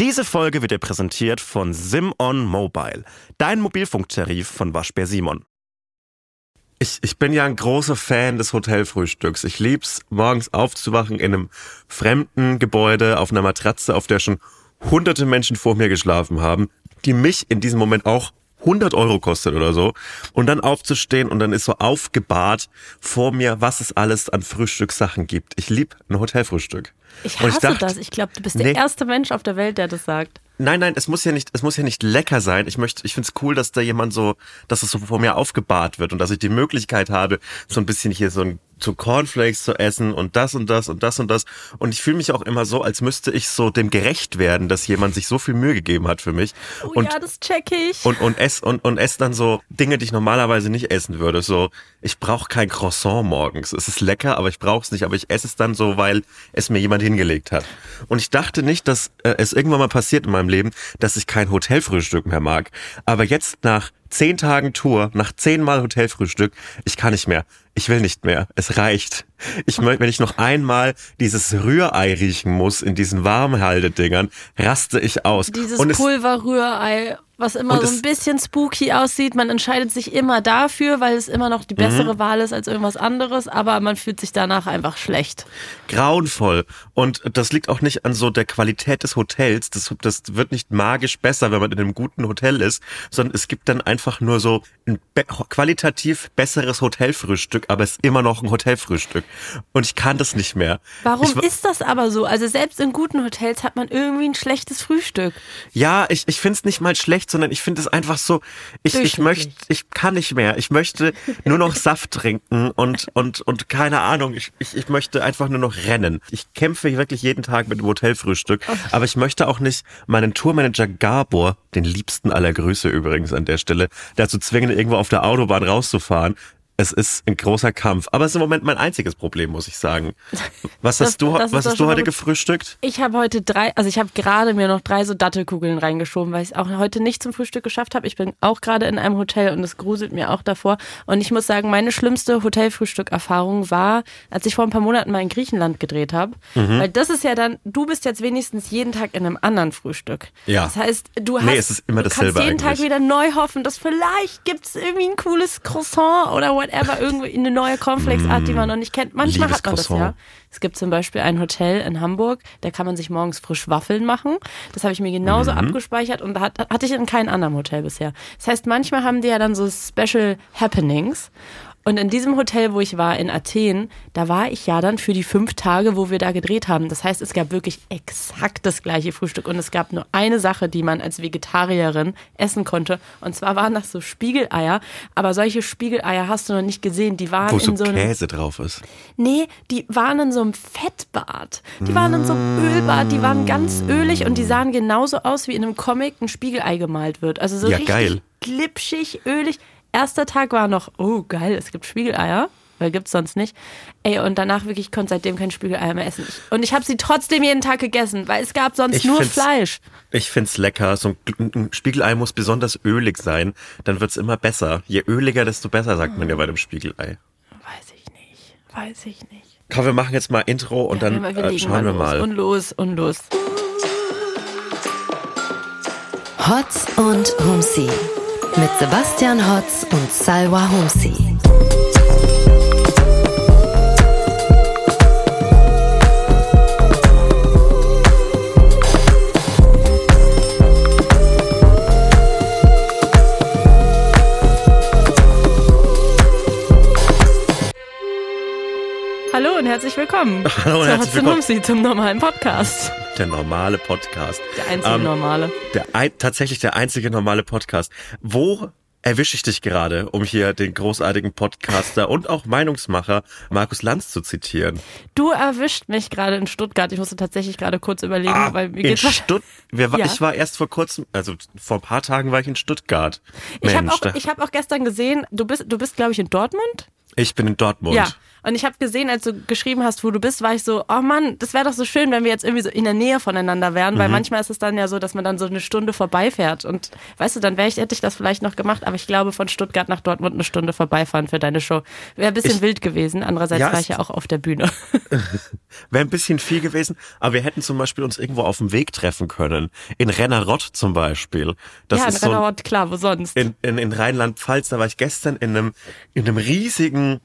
Diese Folge wird dir präsentiert von Simon Mobile, dein Mobilfunktarif von Waschbär Simon. Ich, ich bin ja ein großer Fan des Hotelfrühstücks. Ich lieb's, morgens aufzuwachen in einem fremden Gebäude auf einer Matratze, auf der schon hunderte Menschen vor mir geschlafen haben, die mich in diesem Moment auch 100 Euro kostet oder so. Und dann aufzustehen und dann ist so aufgebahrt vor mir, was es alles an Frühstückssachen gibt. Ich lieb ein Hotelfrühstück. Ich hasse ich dachte- das. Ich glaube, du bist Nee. der erste Mensch auf der Welt, der das sagt. Nein, nein, es muss ja nicht, es muss ja nicht lecker sein. Ich möchte, ich find's cool, dass da jemand so, dass es so vor mir aufgebahrt wird und dass ich die Möglichkeit habe, so ein bisschen hier so ein so Cornflakes zu essen und das und das und das und das. Und ich fühle mich auch immer so, als müsste ich so dem gerecht werden, dass jemand sich so viel Mühe gegeben hat für mich. Oh und, ja, das check ich. und, und ess und, und ess dann so Dinge, die ich normalerweise nicht essen würde. So, ich brauche kein Croissant morgens. Es ist lecker, aber ich brauche es nicht. Aber ich esse es dann so, weil es mir jemand hingelegt hat. Und ich dachte nicht, dass äh, es irgendwann mal passiert in meinem Leben, dass ich kein Hotelfrühstück mehr mag. Aber jetzt nach zehn Tagen Tour, nach zehnmal Hotelfrühstück, ich kann nicht mehr. Ich will nicht mehr. Es reicht. Ich möchte, wenn ich noch einmal dieses Rührei riechen muss in diesen Warmhaltedingern, raste ich aus. Dieses Pulverrührei, was immer so ein bisschen spooky aussieht. Man entscheidet sich immer dafür, weil es immer noch die bessere Mhm. Wahl ist als irgendwas anderes, aber man fühlt sich danach einfach schlecht. grauenvoll. Und das liegt auch nicht an so der Qualität des Hotels. Das, das wird nicht magisch besser, wenn man in einem guten Hotel ist, sondern es gibt dann einfach nur so ein be qualitativ besseres Hotelfrühstück, aber es ist immer noch ein Hotelfrühstück. Und ich kann das nicht mehr. Warum ich, ist das aber so? Also selbst in guten Hotels hat man irgendwie ein schlechtes Frühstück. Ja, ich, ich finde es nicht mal schlecht, sondern ich finde es einfach so, ich, ich möchte, ich kann nicht mehr. Ich möchte nur noch Saft trinken und, und, und keine Ahnung, ich, ich, ich möchte einfach nur noch rennen. Ich kämpfe wirklich jeden Tag mit dem Hotelfrühstück, aber ich möchte auch nicht meinen Tourmanager Gabor, den liebsten aller Grüße übrigens an der Stelle, dazu zwingen, irgendwo auf der Autobahn rauszufahren. Es ist ein großer Kampf, aber es ist im Moment mein einziges Problem, muss ich sagen. Was Das- hast du, was hast du heute gefrühstückt? Ich habe heute drei, also ich habe gerade mir noch drei so Dattelkugeln reingeschoben, weil ich es auch heute nicht zum Frühstück geschafft habe. Ich bin auch gerade in einem Hotel und es gruselt mir auch davor. Und ich muss sagen, meine schlimmste Hotelfrühstück-Erfahrung war, als ich vor ein paar Monaten mal in Griechenland gedreht habe. Mhm. Weil das ist ja dann, du bist jetzt wenigstens jeden Tag in einem anderen Frühstück. Ja. Das heißt, du hast, Nee, es ist immer du kannst jeden Tag eigentlich. wieder neu hoffen, dass vielleicht gibt es irgendwie ein cooles Croissant oder whatever, irgendwie eine neue Cornflakes-Art, die man noch nicht kennt. Manchmal Liebes hat man das Croissant. ja. Es gibt zum Beispiel ein Hotel in Hamburg, da kann man sich morgens frisch Waffeln machen. Das habe ich mir genauso Mhm. abgespeichert und da hat, hatte ich in keinem anderen Hotel bisher. Das heißt, manchmal haben die ja dann so Special Happenings. Und in diesem Hotel, wo ich war, in Athen, da war ich ja dann für die fünf Tage, wo wir da gedreht haben. Das heißt, es gab wirklich exakt das gleiche Frühstück und es gab nur eine Sache, die man als Vegetarierin essen konnte. Und zwar waren das so Spiegeleier. Aber solche Spiegeleier hast du noch nicht gesehen. Die waren Wo so in so einem Käse drauf ist. Nee, die waren in so einem Fettbad. Die waren in so einem Ölbad, die waren ganz ölig und die sahen genauso aus, wie in einem Comic ein Spiegelei gemalt wird. Also so Ja, richtig geil. glitschig, ölig. Erster Tag war noch, oh geil, es gibt Spiegeleier. Weil gibt's sonst nicht. Ey, und danach wirklich, ich konnte seitdem kein Spiegeleier mehr essen. Und ich habe sie trotzdem jeden Tag gegessen, weil es gab sonst Ich nur find's- Fleisch. Ich find's lecker. So ein, ein Spiegelei muss besonders ölig sein. Dann wird's immer besser. Je öliger, desto besser, sagt man ja bei dem Spiegelei. Weiß ich nicht. Weiß ich nicht. Komm, wir machen jetzt mal Intro und dann wir äh, schauen wir los. mal. Und los, und los. Hotz und Humsi. Mit Sebastian Hotz und Salwa Humsi. Hallo und herzlich willkommen. Hallo und zu herzlich willkommen. Humsi, zum normalen Podcast. Der normale Podcast. Der einzige Ähm, normale. Der ein, tatsächlich der einzige normale Podcast. Wo erwische ich dich gerade, um hier den großartigen Podcaster und auch Meinungsmacher Markus Lanz zu zitieren? Du erwischt mich gerade in Stuttgart. Ich musste tatsächlich gerade kurz überlegen, weil mir Ah, in geht's Stutt wir, Ja. Ich war erst vor kurzem, also vor ein paar Tagen war ich in Stuttgart. Ich habe Mensch, auch, ich hab auch gestern gesehen, du bist, du bist glaube ich, in Dortmund? ich bin in Dortmund. Ja. Und ich habe gesehen, als du geschrieben hast, wo du bist, war ich so, oh Mann, das wäre doch so schön, wenn wir jetzt irgendwie so in der Nähe voneinander wären, Mhm. weil manchmal ist es dann ja so, dass man dann so eine Stunde vorbeifährt. Und weißt du, dann wäre ich, hätte ich das vielleicht noch gemacht, aber ich glaube, von Stuttgart nach Dortmund eine Stunde vorbeifahren für deine Show. Wäre ein bisschen Ich- wild gewesen. Andererseits Ja, war ich ja auch auf der Bühne. Wäre ein bisschen viel gewesen, aber wir hätten zum Beispiel uns irgendwo auf dem Weg treffen können. In Rennerott zum Beispiel. Das ja, in ist so ein, Rennerott, klar, wo sonst? in, in, in Rheinland-Pfalz, da war ich gestern in einem, in einem riesigen,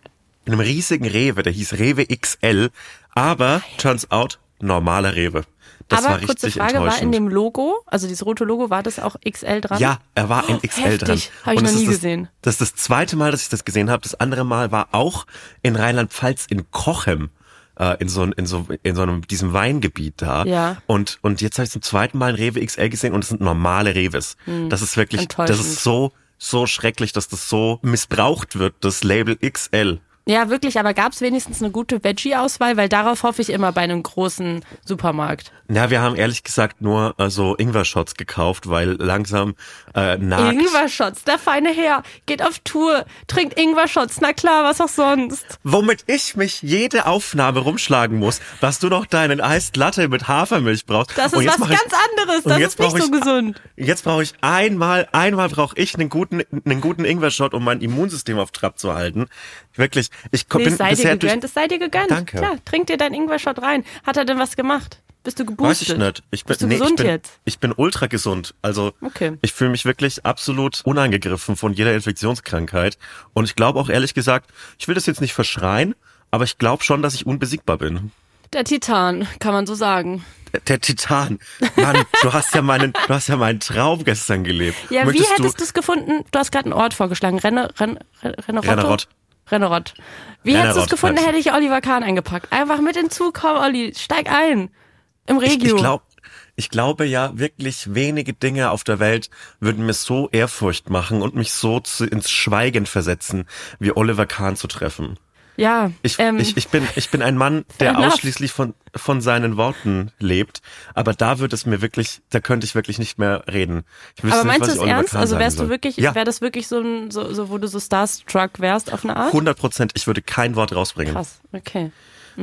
in einem riesigen Rewe, der hieß Rewe XL, aber turns out normaler Rewe. Das aber war kurze richtig Frage, war in dem Logo, also dieses rote Logo, war das auch XL dran? ja, er war in Oh, XL heftig. dran. Hab ich noch nie das, gesehen. Das ist das zweite Mal, dass ich das gesehen habe. Das andere Mal war auch in Rheinland-Pfalz in Kochem. äh, In so, in so in so einem diesem Weingebiet da Ja. und und jetzt habe ich zum zweiten Mal ein Rewe XL gesehen und es sind normale Reves. Das ist wirklich das ist so so schrecklich, dass das so missbraucht wird, das Label XL. Ja, wirklich, aber gab es wenigstens eine gute Veggie-Auswahl? Weil darauf hoffe ich immer bei einem großen Supermarkt. Na, wir haben ehrlich gesagt nur äh, so Ingwer-Shots gekauft, weil langsam äh, nagt. Ingwer-Shots, der feine Herr, geht auf Tour, trinkt Ingwer-Shots, na klar, was auch sonst. Womit ich mich jede Aufnahme rumschlagen muss, dass du noch deinen Iced Latte mit Hafermilch brauchst. Das ist was mach ich- ganz anderes, das ist nicht so ich- gesund. Jetzt brauche ich einmal, einmal brauche ich einen guten, einen guten Ingwer-Shot, um mein Immunsystem auf Trab zu halten. Wirklich, ich Nee, bin es sei dir bisher durch, gegönnt, es sei dir gegönnt. Danke. Klar, trink dir deinen Ingwer-Shot rein. Hat er denn was gemacht? Bist du geboostet? Weiß ich nicht. Ich bin, Bist du nee, gesund ich bin, jetzt? Ich bin ultra gesund. Also Okay. ich fühle mich wirklich absolut unangegriffen von jeder Infektionskrankheit. Und ich glaube auch ehrlich gesagt, ich will das jetzt nicht verschreien, aber ich glaube schon, dass ich unbesiegbar bin. Der Titan, kann man so sagen. Der, der Titan. Mann, du hast ja meinen, du hast ja meinen Traum gestern gelebt. Ja, Möchtest wie hättest du es gefunden? Du hast gerade einen Ort vorgeschlagen. Renne, Ren, Ren, Rennerotto? Rennerott. Rennerott. Wie hättest du es gefunden, hätte ich Oliver Kahn eingepackt? Einfach mit in den Zug, komm Olli, steig ein. Im Ich, Regio. ich, glaub, ich glaube ja, wirklich wenige Dinge auf der Welt würden mir so Ehrfurcht machen und mich so zu, ins Schweigen versetzen, wie Oliver Kahn zu treffen. Ja, Ich, ähm, ich, ich, bin, ich bin ein Mann, der ausschließlich von, von seinen Worten lebt. Aber da wird es mir wirklich, da könnte ich wirklich nicht mehr reden. Aber nicht, meinst du was es ernst? Also wärst du wirklich, Ja, wäre das wirklich so ein, so, so, wo du so starstruck wärst auf eine Art? 100 Prozent. Ich würde kein Wort rausbringen. Krass, okay.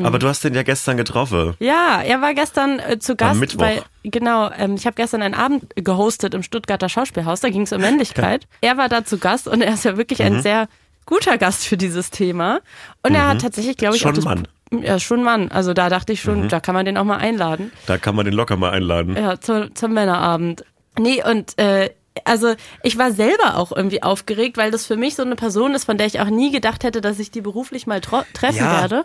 Aber du hast den ja gestern getroffen. Ja, er war gestern äh, zu Gast. Mittwoch. Bei, genau, ähm, ich habe gestern einen Abend gehostet im Stuttgarter Schauspielhaus. Da ging es um Männlichkeit. Er war da zu Gast und er ist ja wirklich Mhm. ein sehr guter Gast für dieses Thema. Und er hat tatsächlich, glaube ich, Schon auch Mann. Ist schon Mann. Also da dachte ich Mhm. schon, da kann man den auch mal einladen. Da kann man den locker mal einladen. Ja, zu, zum Männerabend. Nee, und äh, also ich war selber auch irgendwie aufgeregt, weil das für mich so eine Person ist, von der ich auch nie gedacht hätte, dass ich die beruflich mal treffen Ja. werde.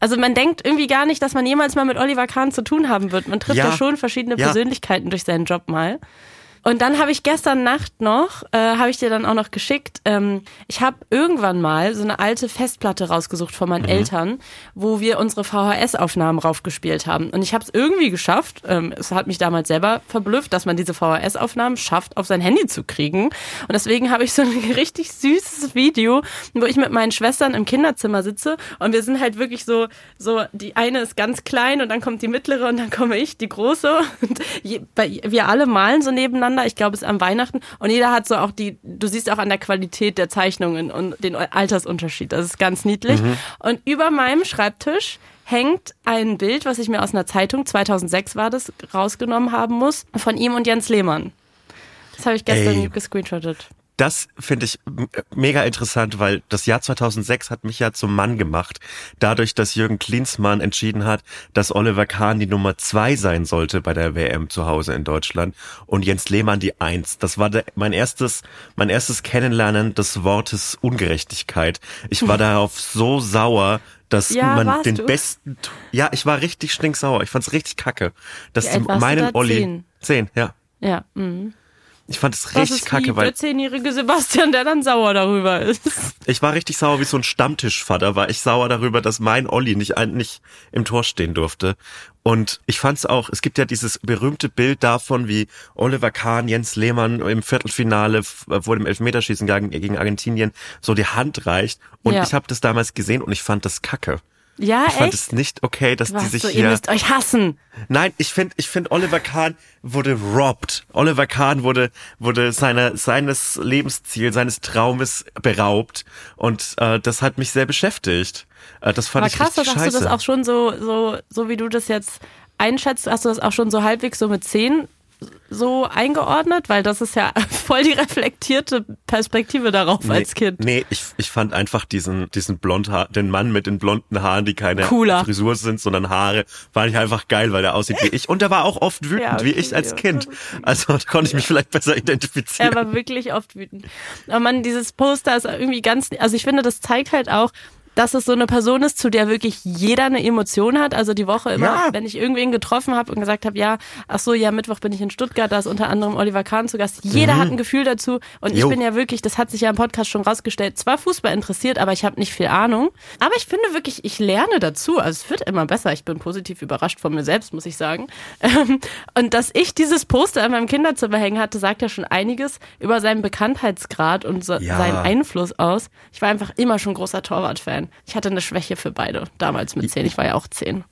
Also man denkt irgendwie gar nicht, dass man jemals mal mit Oliver Kahn zu tun haben wird. Man trifft ja, Ja. schon verschiedene Ja. Persönlichkeiten durch seinen Job mal. Und dann habe ich gestern Nacht noch, äh, habe ich dir dann auch noch geschickt, ähm, ich habe irgendwann mal so eine alte Festplatte rausgesucht von meinen Eltern, wo wir unsere VHS-Aufnahmen raufgespielt haben. Und ich habe es irgendwie geschafft, ähm, es hat mich damals selber verblüfft, dass man diese VHS-Aufnahmen schafft, auf sein Handy zu kriegen. Und deswegen habe ich so ein richtig süßes Video, wo ich mit meinen Schwestern im Kinderzimmer sitze und wir sind halt wirklich so, so, die eine ist ganz klein und dann kommt die mittlere und dann komme ich, die große. Und je, bei, wir alle malen so nebeneinander, ich glaube es ist am Weihnachten und jeder hat so auch die, du siehst auch an der Qualität der Zeichnungen und den Altersunterschied, das ist ganz niedlich. Und über meinem Schreibtisch hängt ein Bild, was ich mir aus einer Zeitung, 2006 war das, rausgenommen haben muss, von ihm und Jens Lehmann. Das habe ich gestern Ey. gescreenshottet. Das finde ich m- mega interessant, weil das Jahr 2006 hat mich ja zum Mann gemacht. Dadurch, dass Jürgen Klinsmann entschieden hat, dass Oliver Kahn die Nummer zwei sein sollte bei der WM zu Hause in Deutschland und Jens Lehmann die eins. Das war der, mein erstes, mein erstes Kennenlernen des Wortes Ungerechtigkeit. Ich war darauf so sauer, dass Ja, man den du? besten, ja, ich war richtig stinksauer. Ich fand's richtig kacke, dass du meinen? Olli, Zehn? zehn, ja. Ja, mhm. Ich fand es richtig kacke, weil der zehnjährige Sebastian, der dann sauer darüber ist. Ich war richtig sauer wie so ein Stammtischvater, war ich sauer darüber, dass mein Olli nicht, nicht im Tor stehen durfte. Und ich fand's auch, es gibt ja dieses berühmte Bild davon, wie Oliver Kahn, Jens Lehmann im Viertelfinale f- vor dem Elfmeterschießen gegen, gegen Argentinien so die Hand reicht. Und Ja. ich habe das damals gesehen und ich fand das kacke. Ja, ich fand echt? es nicht okay, dass die Was sich so, ihr hier. müsst euch hassen. Nein, ich finde, ich finde, Oliver Kahn wurde robbed. Oliver Kahn wurde, wurde seiner, seines Lebensziels, seines Traumes beraubt. Und äh, das hat mich sehr beschäftigt. Äh, das fand Aber ich krass, richtig hast scheiße. du das auch schon so, so, so wie du das jetzt einschätzt, hast du das auch schon so halbwegs so mit 10 so eingeordnet? Weil das ist ja voll die reflektierte Perspektive darauf Nee, als Kind. Nee, ich, ich fand einfach diesen, diesen Blondhaar, den Mann mit den blonden Haaren, die keine Cooler. Frisur sind, sondern Haare, fand ich einfach geil, weil der aussieht wie ich. Und der war auch oft wütend, Ja, wie okay, ich als. Kind. Also da konnte ich mich vielleicht besser identifizieren. Er war wirklich oft wütend. Aber man, dieses Poster ist irgendwie ganz, also ich finde, das zeigt halt auch, dass es so eine Person ist, zu der wirklich jeder eine Emotion hat. Also die Woche immer, Ja. wenn ich irgendwen getroffen habe und gesagt habe, ja, ach so, ja, Mittwoch bin ich in Stuttgart, da ist unter anderem Oliver Kahn zu Gast. Jeder hat ein Gefühl dazu. Und ich Jo. bin ja wirklich, das hat sich ja im Podcast schon rausgestellt, zwar Fußball interessiert, aber ich habe nicht viel Ahnung. Aber ich finde wirklich, ich lerne dazu. Also es wird immer besser. Ich bin positiv überrascht von mir selbst, muss ich sagen. Ähm, Und dass ich dieses Poster in meinem Kinderzimmer hängen hatte, sagt ja schon einiges über seinen Bekanntheitsgrad und so, Ja. seinen Einfluss aus. Ich war einfach immer schon großer Torwart-Fan. Ich hatte eine Schwäche für beide, damals mit zehn. Ich war ja auch zehn.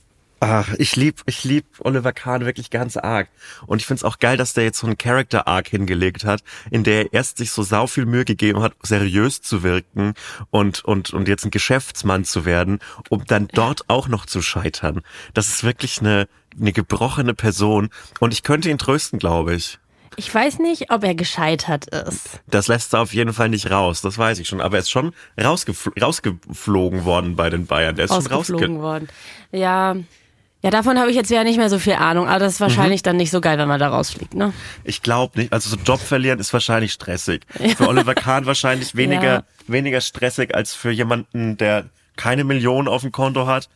Ach, ich lieb, ich lieb Oliver Kahn wirklich ganz arg. Und ich find's auch geil, dass der jetzt so einen Character Arc hingelegt hat, in der er erst sich so sau viel Mühe gegeben hat, seriös zu wirken und, und, und jetzt ein Geschäftsmann zu werden, um dann dort auch noch zu scheitern. Das ist wirklich eine, eine gebrochene Person. Und ich könnte ihn trösten, glaube ich. Ich weiß nicht, ob er gescheitert ist. Das lässt er auf jeden Fall nicht raus, das weiß ich schon. Aber er ist schon rausgefl rausgeflogen worden bei den Bayern. Der ist schon Ausgeflogen rausge worden. Ja. Ja, davon habe ich jetzt ja nicht mehr so viel Ahnung, aber das ist wahrscheinlich Mhm. dann nicht so geil, wenn man da rausfliegt, ne? Ich glaube nicht. Also so Job verlieren ist wahrscheinlich stressig. Für Oliver Kahn wahrscheinlich weniger, Ja. weniger stressig als für jemanden, der keine Millionen auf dem Konto hat.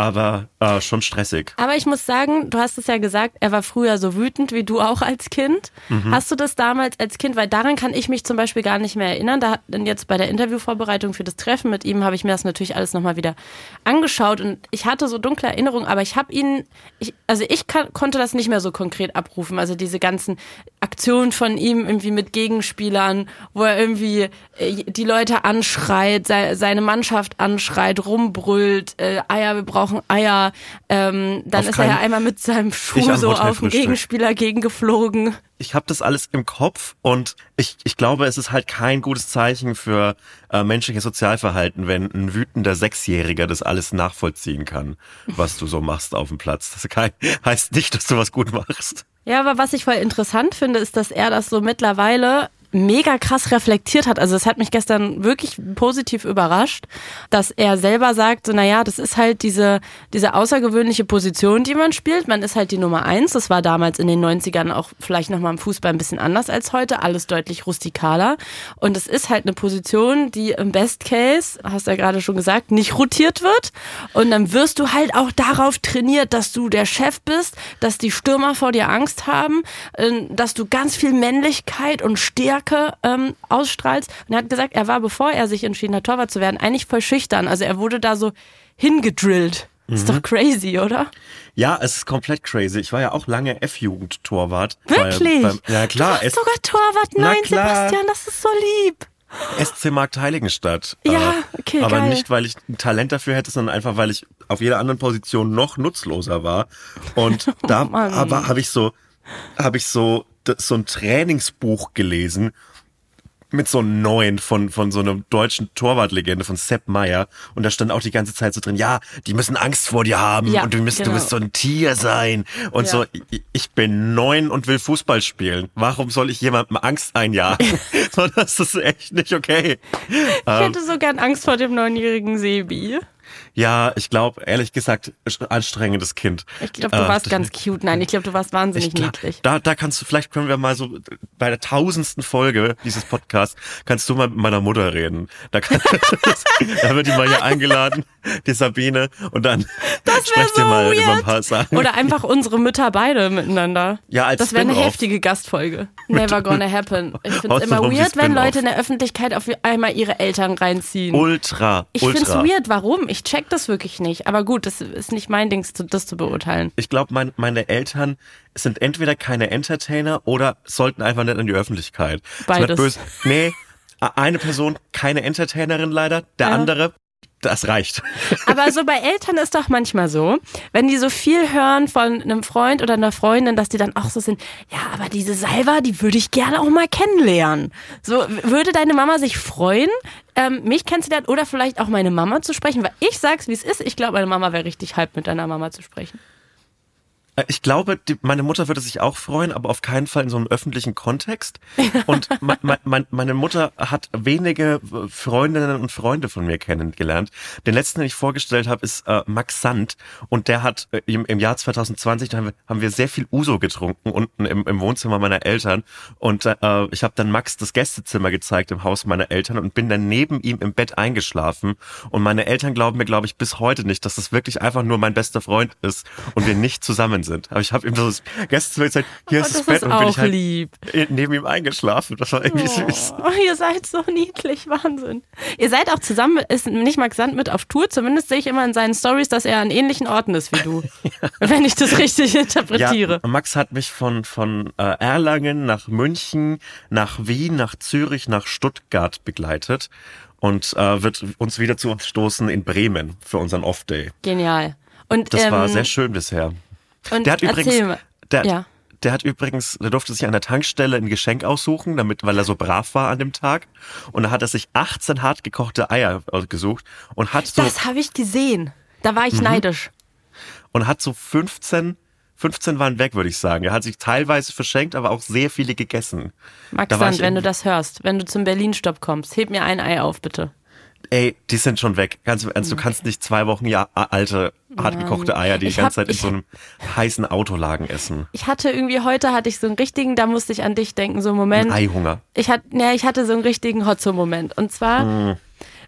Aber äh, schon stressig. Aber ich muss sagen, du hast es ja gesagt, er war früher so wütend wie du auch als Kind. Mhm. Hast du das damals als Kind, weil daran kann ich mich zum Beispiel gar nicht mehr erinnern. Da denn jetzt bei der Interviewvorbereitung für das Treffen mit ihm habe ich mir das natürlich alles nochmal wieder angeschaut und ich hatte so dunkle Erinnerungen, aber ich habe ihn, ich, also ich kann, konnte das nicht mehr so konkret abrufen. Also diese ganzen Aktionen von ihm irgendwie mit Gegenspielern, wo er irgendwie äh, die Leute anschreit, sei, seine Mannschaft anschreit, rumbrüllt, äh, Eier, wir brauchen Eier. Ähm, dann Auf ist er ja einmal mit seinem Schuh so auf den. Gegenspieler gegengeflogen. Ich habe das alles im Kopf und ich, ich glaube, es ist halt kein gutes Zeichen für äh, menschliches Sozialverhalten, wenn ein wütender Sechsjähriger das alles nachvollziehen kann, was du so machst auf dem Platz. Das kein, heißt nicht, dass du was gut machst. Ja, aber was ich voll interessant finde, ist, dass er das so mittlerweile mega krass reflektiert hat. Also es hat mich gestern wirklich positiv überrascht, dass er selber sagt, so naja, das ist halt diese, diese außergewöhnliche Position, die man spielt. Man ist halt die Nummer eins. Das war damals in den 90ern auch vielleicht nochmal im Fußball ein bisschen anders als heute. Alles deutlich rustikaler. Und es ist halt eine Position, die im Best Case, hast du ja gerade schon gesagt, nicht rotiert wird. Und dann wirst du halt auch darauf trainiert, dass du der Chef bist, dass die Stürmer vor dir Angst haben, äh, dass du ganz viel Männlichkeit und Stärke ähm, ausstrahlst. Und er hat gesagt, er war, bevor er sich entschieden hat, Torwart zu werden, eigentlich voll schüchtern. Also er wurde da so hingedrillt. Ist Mhm. doch crazy, oder? Ja, es ist komplett crazy. Ich war ja auch lange F-Jugend-Torwart. Wirklich? Beim, beim, ja klar, Du bist sogar Torwart. Nein. Sebastian, das ist so lieb. SC Markt Heiligenstadt. Ja, okay, Aber geil. nicht, weil ich ein Talent dafür hätte, sondern einfach, weil ich auf jeder anderen Position noch nutzloser war. Und da Oh aber habe ich so, habe ich so, so ein Trainingsbuch gelesen mit so einem neuen von, von so einer deutschen Torwartlegende von Sepp Meyer. Und da stand auch die ganze Zeit so drin, ja, die müssen Angst vor dir haben Ja, und du müsst, genau. du musst so ein Tier sein. Und Ja. so, ich, bin neun und will Fußball spielen. Warum soll ich jemandem Angst einjagen? so, das ist echt nicht okay. Ich hätte so gern Angst vor dem neunjährigen Sebi. Ja, ich glaube, ehrlich gesagt, anstrengendes Kind. Ich glaube, du Äh, warst ganz cute. Nein, ich glaube, du warst wahnsinnig da, niedlich. da, da kannst du, vielleicht können wir mal so bei der tausendsten Folge dieses Podcasts, kannst du mal mit meiner Mutter reden. Da, kann, da wird die mal hier eingeladen, die Sabine, und dann sprecht so ihr mal über ein weird. paar Sachen. Oder einfach unsere Mütter beide miteinander. Ja, als Das wäre eine heftige Gastfolge. Never gonna happen. Ich finde es immer weird, wenn. Leute in der Öffentlichkeit auf einmal ihre Eltern reinziehen. ultra, ich finde es weird. Warum? Ich check das wirklich nicht. Aber gut, das ist nicht mein Ding, das zu beurteilen. Ich glaube, mein, meine Eltern sind entweder keine Entertainer oder sollten einfach nicht in die Öffentlichkeit. Beides. Böse. Nee, eine Person keine Entertainerin leider, der Ja. andere Das reicht. Aber so bei Eltern ist doch manchmal so, wenn die so viel hören von einem Freund oder einer Freundin, dass die dann auch so sind, ja, aber diese Salva, die würde ich gerne auch mal kennenlernen. So, würde deine Mama sich freuen, ähm, mich kennenzulernen oder vielleicht auch meine Mama zu sprechen? Weil ich sag's, wie es ist. Ich glaube, meine Mama wäre richtig hyped, mit deiner Mama zu sprechen. Äh, Ich glaube, die, meine Mutter würde sich auch freuen, aber auf keinen Fall in so einem öffentlichen Kontext. Und me, mein- meine Mutter hat wenige äh, Freundinnen und Freunde von mir kennengelernt. Den letzten, den ich vorgestellt habe, ist äh, Max Sand. Und der hat äh, im, im Jahr 2020, da haben wir, haben wir sehr viel Uso getrunken unten im, im Wohnzimmer meiner Eltern. Und äh, ich habe dann Max das Gästezimmer gezeigt im Haus meiner Eltern und bin dann neben ihm im Bett eingeschlafen. Und meine Eltern glauben mir, glaube ich, bis heute nicht, dass das wirklich einfach nur mein bester Freund ist und wir nicht zusammen sind. Aber ich habe ihm so das Gästezimmer gezeigt, hier Oh, ist das, das Bett ist und bin ich halt lieb. neben ihm eingeschlafen. Das war irgendwie süß. Oh, ihr seid so niedlich, Wahnsinn. Ihr seid auch zusammen, ist nicht Max Sand mit auf Tour? Zumindest sehe ich immer in seinen Stories, dass er an ähnlichen Orten ist wie du. Wenn ich das richtig interpretiere. Ja, Max hat mich von, von äh, Erlangen nach München, nach Wien, nach Zürich, nach Stuttgart begleitet und äh, wird uns wieder zu uns stoßen in Bremen für unseren Off-Day. Genial. Und, Das ähm, war sehr schön bisher. Und Der hat übrigens, der, Ja. der hat übrigens, der durfte sich an der Tankstelle ein Geschenk aussuchen, damit, weil er so brav war an dem Tag. Und da hat er sich 18 hart gekochte Eier ausgesucht und hat so Das habe ich gesehen. Da war ich Mhm. neidisch. und hat so 15, 15 waren weg, würde ich sagen. Er hat sich teilweise verschenkt, aber auch sehr viele gegessen. Max Sand, wenn du das hörst, wenn du zum Berlin-Stopp kommst, heb mir ein Ei auf, bitte. Ey, die sind schon weg. Ganz im Ernst, du kannst nicht zwei Wochen ja alte, hartgekochte Eier die, Ich ganze hab- Zeit in so einem heißen Autolagen essen. Ich hatte irgendwie heute hatte ich so einen richtigen, da musste ich an dich denken, so einen Moment. Eihunger. Ich hatte, ne, ich hatte so einen richtigen Hotzo-Moment. Und zwar Mhm.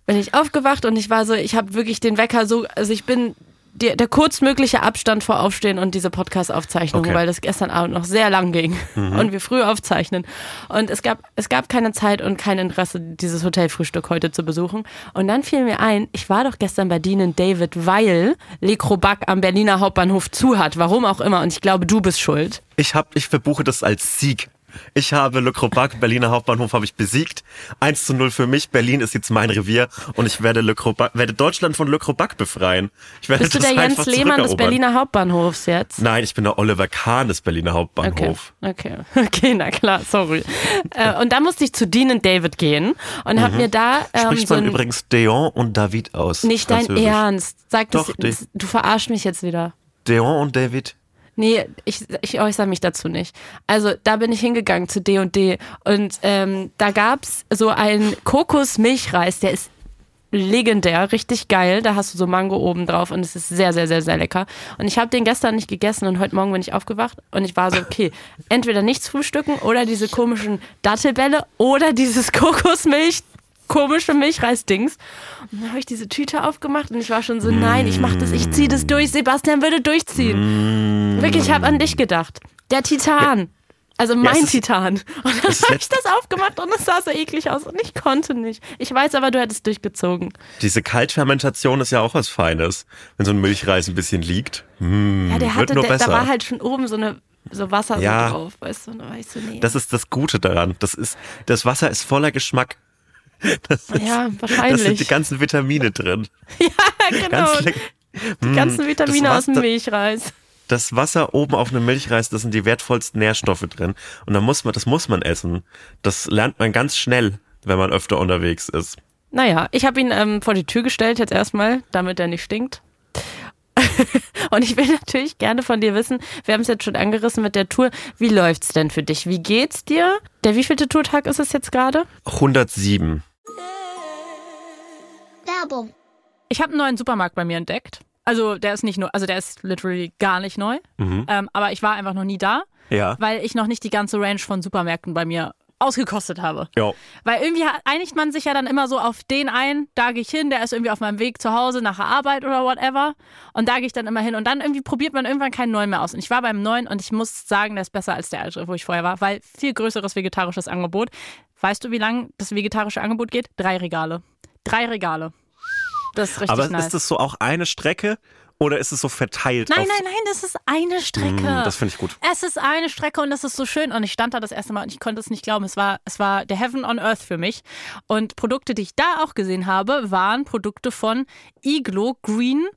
bin ich aufgewacht und ich war so, ich habe wirklich den Wecker so, also ich bin der, der kurzmögliche Abstand vor Aufstehen und diese Podcast-Aufzeichnung, Okay. Mhm. weil das gestern Abend noch sehr lang ging und wir früh aufzeichnen. Und es gab, es gab keine Zeit und kein Interesse, dieses Hotelfrühstück heute zu besuchen. Und dann fiel mir ein, ich war doch gestern bei Dean und David, weil Le Crobac am Berliner Hauptbahnhof zu hat. Warum auch immer. Und ich glaube, du bist schuld. Ich hab, ich verbuche das als Sieg. Ich habe Le Crobac, Berliner Hauptbahnhof, habe ich besiegt. 1 zu 0 für mich. Berlin ist jetzt mein Revier und ich werde Le Crobac, werde Deutschland von Le Crobac befreien. Ich werde Bist du der Jens Lehmann des. Berliner Hauptbahnhofs jetzt? Nein, ich bin der Oliver Kahn des Berliner Okay, Hauptbahnhof. okay, okay, na klar, sorry. äh, und da musste ich zu Dean und David gehen und Mhm. hab mir da ähm, Spricht so man übrigens Deon und David aus. nicht dein. Ernst. Sag Doch, das, du verarsch mich jetzt wieder. Deon und David. Nee, ich, ich äußere mich dazu nicht. Also da bin ich hingegangen zu D und D und ähm, da gab's so einen Kokosmilchreis, der ist legendär, richtig geil. Da hast du so Mango oben drauf und es ist sehr, sehr, sehr, sehr lecker. Und ich habe den gestern nicht gegessen und heute Morgen bin ich aufgewacht und ich war so, okay, entweder nichts frühstücken oder diese komischen Dattelbälle oder dieses Kokosmilch komische Milchreisdings. Und dann habe ich diese Tüte aufgemacht und ich war schon so, nein, ich mach das, ich zieh das durch. Sebastian würde durchziehen. Wirklich, ich habe an dich gedacht. Der Titan. Also mein ist- Titan. Und dann habe ich das aufgemacht und es sah so eklig aus und ich konnte nicht. Ich weiß aber, du hättest durchgezogen. Diese Kaltfermentation ist ja auch was Feines, wenn so ein Milchreis ein bisschen liegt. Hm, Ja, der wird hatte, nur der, da besser. war halt schon oben so eine so Wasser Ja. so drauf, weißt du? Und da war ich so, nee. Das ist das Gute daran. Das ist, das Wasser ist voller Geschmack. Das ist, ja, da sind die wahrscheinlich. ganzen Vitamine drin. genau. Ganz die ganzen Vitamine das aus dem Milchreis. Das Wasser oben auf einem Milchreis, das sind die wertvollsten Nährstoffe drin. Und da muss man, das muss man essen. Das lernt man ganz schnell, wenn man öfter unterwegs ist. Naja, ich habe ihn ähm, vor die Tür gestellt jetzt erstmal, damit er nicht stinkt. Und ich will natürlich gerne von dir wissen, wir haben es jetzt schon angerissen mit der Tour, wie läuft's denn für dich? Wie geht's dir? Der wievielte Tourtag ist es jetzt gerade? 107. Werbung. Ich habe einen neuen Supermarkt bei mir entdeckt. Also der ist nicht nur, also der ist literally gar nicht neu. Ähm, aber ich war einfach noch nie da, Ja. weil ich noch nicht die ganze Range von Supermärkten bei mir ausgekostet habe. Ja. Weil irgendwie einigt man sich ja dann immer so auf den ein, da gehe ich hin, der ist irgendwie auf meinem Weg zu Hause nach der Arbeit oder whatever. Und da gehe ich dann immer hin. Und dann irgendwie probiert man irgendwann keinen neuen mehr aus. Und ich war beim neuen und ich muss sagen, der ist besser als der alte, wo ich vorher war, weil viel größeres vegetarisches Angebot. Weißt du, wie lang das vegetarische Angebot geht? Drei Regale. Drei Regale. Das ist richtig Aber nice. ist das so auch eine Strecke Oder ist es so verteilt? Nein, nein, nein, das ist eine Strecke. Mm, das finde ich gut. Es ist eine Strecke und es ist so schön. Und ich stand da das erste Mal und ich konnte es nicht glauben. Es war, es war der Heaven on Earth für mich. Und Produkte, die ich da auch gesehen habe, waren Produkte von Iglo Green.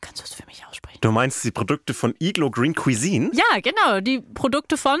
Kannst du es für mich aussprechen? Du meinst die Produkte von Iglo Green Cuisine? Ja, genau. Die Produkte von.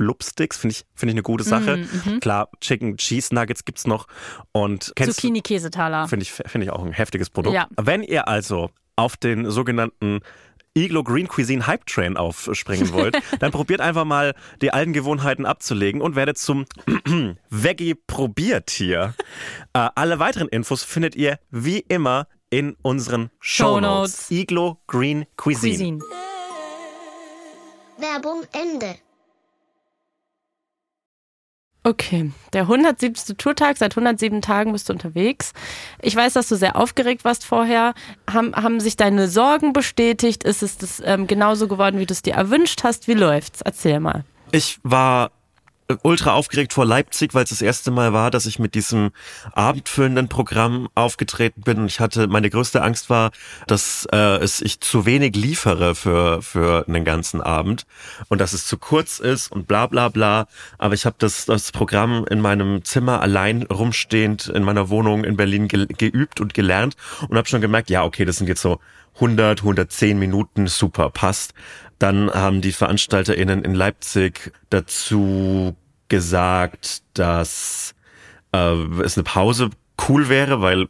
Blubsticks, finde ich, finde ich eine gute Sache. Mm, mhm. Klar, Chicken Cheese Nuggets gibt's noch. Und kennst du, Zucchini-Käsetaler. finde ich, finde ich auch ein heftiges Produkt. Ja. Wenn ihr also auf den sogenannten Iglo Green Cuisine Hype Train aufspringen wollt, dann probiert einfach mal die alten Gewohnheiten abzulegen und werdet zum Veggie Probiertier. Äh, alle weiteren Infos findet ihr wie immer in unseren Shownotes. Shownotes. Iglo Green Cuisine. Cuisine. Werbung Ende. Okay, der 107. Tourtag, seit 107 Tagen bist du unterwegs. Ich weiß, dass du sehr aufgeregt warst vorher. Haben, haben sich deine Sorgen bestätigt? Ist es das, ähm, genauso geworden, wie du es dir erwünscht hast? Wie läuft's? Erzähl mal. Ich war ultra aufgeregt vor Leipzig, weil es das erste Mal war, dass ich mit diesem abendfüllenden Programm aufgetreten bin. Ich hatte, meine größte Angst war, dass äh, es ich zu wenig liefere für, für einen ganzen Abend und dass es zu kurz ist und bla bla bla. Aber ich habe das, das Programm in meinem Zimmer allein rumstehend in meiner Wohnung in Berlin ge geübt und gelernt und habe schon gemerkt, ja, okay, das sind jetzt so 100, 110 Minuten, super, passt. Dann haben die VeranstalterInnen in Leipzig dazu gesagt, dass äh, es eine Pause cool wäre, weil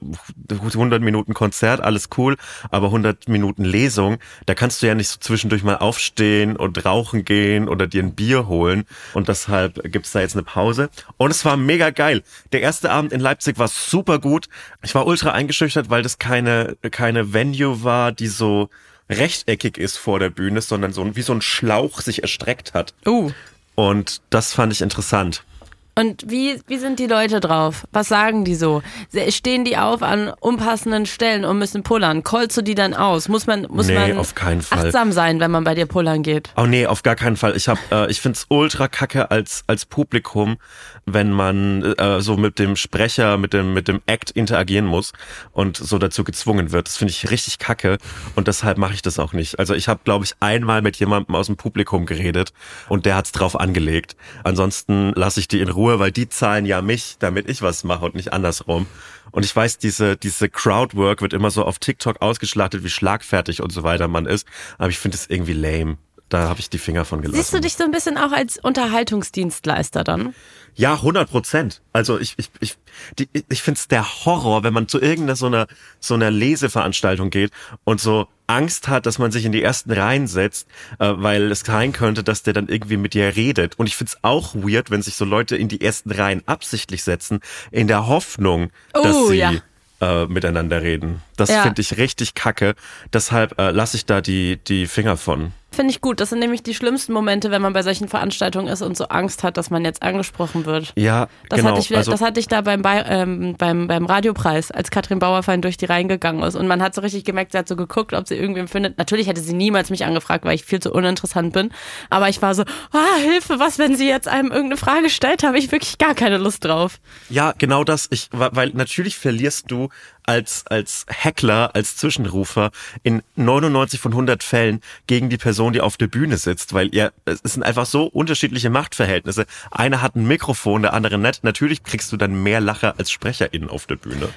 100 Minuten Konzert, alles cool, aber 100 Minuten Lesung, da kannst du ja nicht so zwischendurch mal aufstehen und rauchen gehen oder dir ein Bier holen und deshalb gibt's da jetzt eine Pause und es war mega geil. Der erste Abend in Leipzig war super gut. Ich war ultra eingeschüchtert, weil das keine, keine Venue war, die so rechteckig ist vor der Bühne, sondern so wie so ein Schlauch sich erstreckt hat. Uh. Und das fand ich interessant. Und wie, wie sind die Leute drauf? Was sagen die so? Stehen die auf an unpassenden Stellen und müssen pullern? Callst du die dann aus? Muss man, muss Nee, man auf keinen Fall. achtsam sein, wenn man bei dir pullern geht? Oh nee, auf gar keinen Fall. Ich hab, äh, ich find's ultra kacke als als Publikum, wenn man äh, so mit dem Sprecher, mit dem mit dem Act interagieren muss und so dazu gezwungen wird. Das finde ich richtig kacke und deshalb mache ich das auch nicht. Also ich habe, glaube ich, einmal mit jemandem aus dem Publikum geredet und der hat's drauf angelegt. Ansonsten lasse ich die in Ruhe, weil die zahlen ja mich, damit ich was mache und nicht andersrum. Und ich weiß, diese, diese Crowdwork wird immer so auf TikTok ausgeschlachtet, wie schlagfertig und so weiter man ist. Aber ich finde es irgendwie lame. Da habe ich die Finger von gelassen. Siehst du dich so ein bisschen auch als Unterhaltungsdienstleister dann? Ja, 100 Prozent. Also ich, ich, ich, die, ich finde es der Horror, wenn man zu irgendeiner so einer, so einer Leseveranstaltung geht und so Angst hat, dass man sich in die ersten Reihen setzt, äh, weil es sein könnte, dass der dann irgendwie mit dir redet. Und ich finde es auch weird, wenn sich so Leute in die ersten Reihen absichtlich setzen, in der Hoffnung, dass Oh, sie ja. äh, miteinander reden. Das Ja. finde ich richtig kacke. Deshalb äh, lasse ich da die, die Finger von. Finde ich gut. Das sind nämlich die schlimmsten Momente, wenn man bei solchen Veranstaltungen ist und so Angst hat, dass man jetzt angesprochen wird. Ja, Das, genau. hatte ich, also, das hatte ich da beim, ähm, beim, beim Radiopreis, als Katrin Bauerfein durch die Reihen gegangen ist. Und man hat so richtig gemerkt, sie hat so geguckt, ob sie irgendwen findet. Natürlich hätte sie niemals mich angefragt, weil ich viel zu uninteressant bin. Aber ich war so, ah, Hilfe, was, wenn sie jetzt einem irgendeine Frage stellt, habe ich wirklich gar keine Lust drauf. Ja, genau das. Ich, weil natürlich verlierst du als, als Heckler, als Zwischenrufer in 99 von 100 Fällen gegen die Person, die auf der Bühne sitzt, weil ihr, es sind einfach so unterschiedliche Machtverhältnisse. Einer hat ein Mikrofon, der andere nicht. Natürlich kriegst du dann mehr Lacher als SprecherInnen auf der Bühne.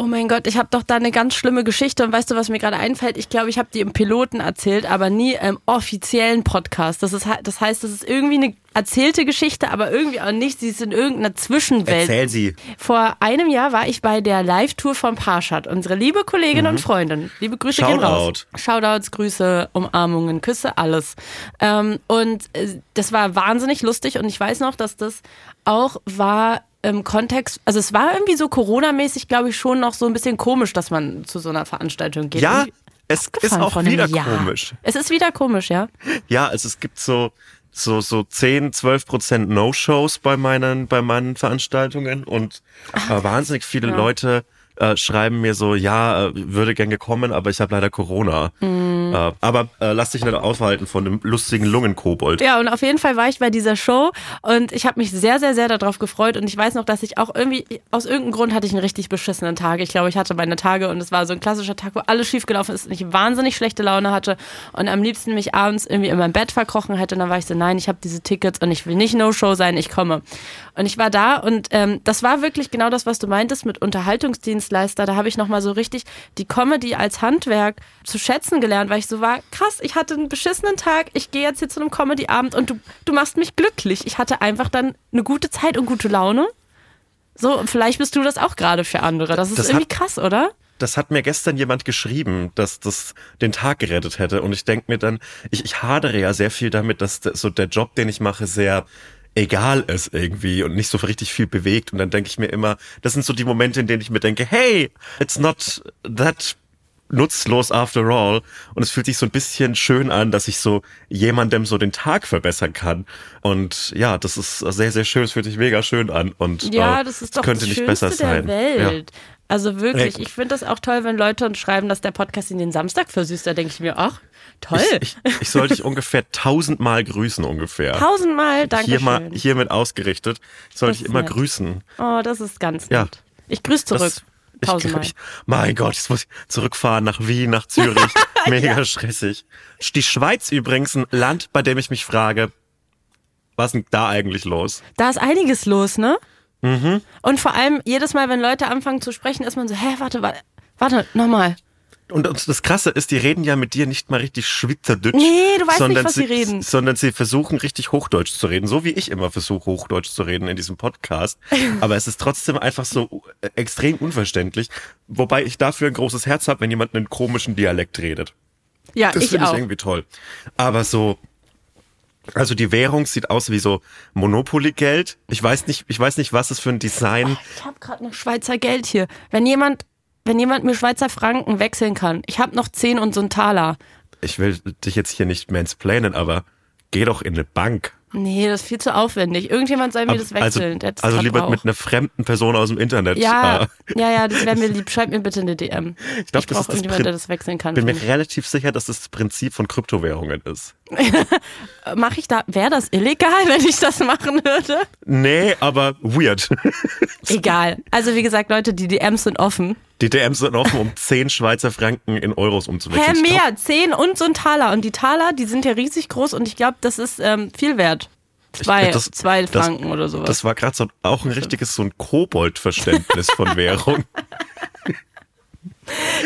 Oh mein Gott, ich habe doch da eine ganz schlimme Geschichte und weißt du, was mir gerade einfällt? Ich glaube, ich habe die im Piloten erzählt, aber nie im offiziellen Podcast. Das, ist, das heißt, das ist irgendwie eine erzählte Geschichte, aber irgendwie auch nicht. Sie ist in irgendeiner Zwischenwelt. Erzähl sie. Vor einem Jahr war ich bei der Live-Tour von Parshad, unsere liebe Kollegin und Freundin. Liebe Grüße gehen raus. Shoutout. Shoutouts, Grüße, Umarmungen, Küsse, alles. Ähm, und äh, das war wahnsinnig lustig und ich weiß noch, dass das auch war im Kontext, also es war irgendwie so Corona-mäßig, glaube ich, schon noch so ein bisschen komisch, dass man zu so einer Veranstaltung geht. Ja, es ist auch wieder komisch. Es ist wieder komisch, ja. Ja, also es gibt so, so, so 10, 12 Prozent No-Shows bei meinen, bei meinen Veranstaltungen und äh, wahnsinnig viele ja. Leute äh, schreiben mir so, ja, äh, würde gern gekommen, aber ich habe leider Corona. Mhm. Äh, aber äh, lass dich nicht aufhalten von dem lustigen Lungenkobold. Ja, und auf jeden Fall war ich bei dieser Show und ich habe mich sehr, sehr, sehr darauf gefreut und ich weiß noch, dass ich auch irgendwie, aus irgendeinem Grund hatte ich einen richtig beschissenen Tag. Ich glaube, ich hatte meine Tage und es war so ein klassischer Tag, wo alles schiefgelaufen ist und ich wahnsinnig schlechte Laune hatte und am liebsten mich abends irgendwie in mein Bett verkrochen hätte und dann war ich so, nein, ich habe diese Tickets und ich will nicht No-Show sein, ich komme. Und ich war da und ähm, das war wirklich genau das, was du meintest mit Unterhaltungsdienstleister. Da habe ich nochmal so richtig die Comedy als Handwerk zu schätzen gelernt, weil ich so war, krass, ich hatte einen beschissenen Tag, ich gehe jetzt hier zu einem Comedy-Abend und du, du machst mich glücklich. Ich hatte einfach dann eine gute Zeit und gute Laune. So, vielleicht bist du das auch gerade für andere. Das ist Das irgendwie krass, oder? Das hat mir gestern jemand geschrieben, dass das den Tag gerettet hätte. Und ich denke mir dann, ich, ich hadere ja sehr viel damit, dass so der Job, den ich mache, sehr egal ist irgendwie und nicht so richtig viel bewegt. Und dann denke ich mir immer, das sind so die Momente, in denen ich mir denke, hey, it's not that nutzlos after all. Und es fühlt sich so ein bisschen schön an, dass ich so jemandem so den Tag verbessern kann. Und ja, das ist sehr, sehr schön. Es fühlt sich mega schön an. Und Ja, äh, das ist es doch könnte das nicht Schönste besser sein. Ja. Also wirklich, ich finde das auch toll, wenn Leute uns schreiben, dass der Podcast ihnen den Samstag versüßt. Da denke ich mir, ach, toll. Ich, ich, ich soll dich ungefähr tausendmal grüßen ungefähr. Tausendmal, danke Hier mal schön. hiermit ausgerichtet. Ich soll Das dich immer nett. grüßen. Oh, das ist ganz Ja. nett. Ich grüße zurück. Das, Tausendmal. ich, mein Gott, jetzt muss ich zurückfahren nach Wien, nach Zürich. Mega stressig. Die Schweiz übrigens ein Land, bei dem ich mich frage, was ist denn da eigentlich los? Da ist einiges los, ne? Mhm. Und vor allem jedes Mal, wenn Leute anfangen zu sprechen, ist man so, hä, warte, warte, warte, nochmal. Und das Krasse ist, die reden ja mit dir nicht mal richtig Schweizerdeutsch. Nee, du weißt nicht, sondern was sie reden. Sondern sie versuchen richtig Hochdeutsch zu reden, so wie ich immer versuche, Hochdeutsch zu reden in diesem Podcast. Aber es ist trotzdem einfach so äh, extrem unverständlich. Wobei ich dafür ein großes Herz habe, wenn jemand einen komischen Dialekt redet. Ja, Das finde ich irgendwie toll. Aber so, also die Währung sieht aus wie so Monopoly-Geld. Ich weiß nicht, ich weiß nicht, was es für ein Design. Ich habe gerade noch Schweizer Geld hier. Wenn jemand, wenn jemand mir Schweizer Franken wechseln kann, ich habe noch 10 und so ein Taler. Ich will dich jetzt hier nicht mansplainen, aber geh doch in eine Bank. Nee, das ist viel zu aufwendig. Irgendjemand soll mir das also wechseln. also grad lieber braucht. mit einer fremden Person aus dem Internet. Ja, ja, ja, das wäre mir lieb. Schreib mir bitte eine DM. Ich glaub, das ist das irgendjemand, der das wechseln kann. bin mir relativ sicher, dass das das Prinzip von Kryptowährungen ist. Mache ich da, wäre das illegal, wenn ich das machen würde? Nee, aber weird. Egal. Also wie gesagt, Leute, die DMs sind offen. Die DMs sind offen, um 10 Schweizer Franken in Euros umzuwechseln. Glaub, mehr? 10 und so ein Taler. Und die Taler, die sind ja riesig groß und ich glaube, das ist ähm, viel wert. Zwei, das- zwei das- Franken oder sowas. Das war gerade so auch ein richtiges so ein Kobold-Verständnis von Währung.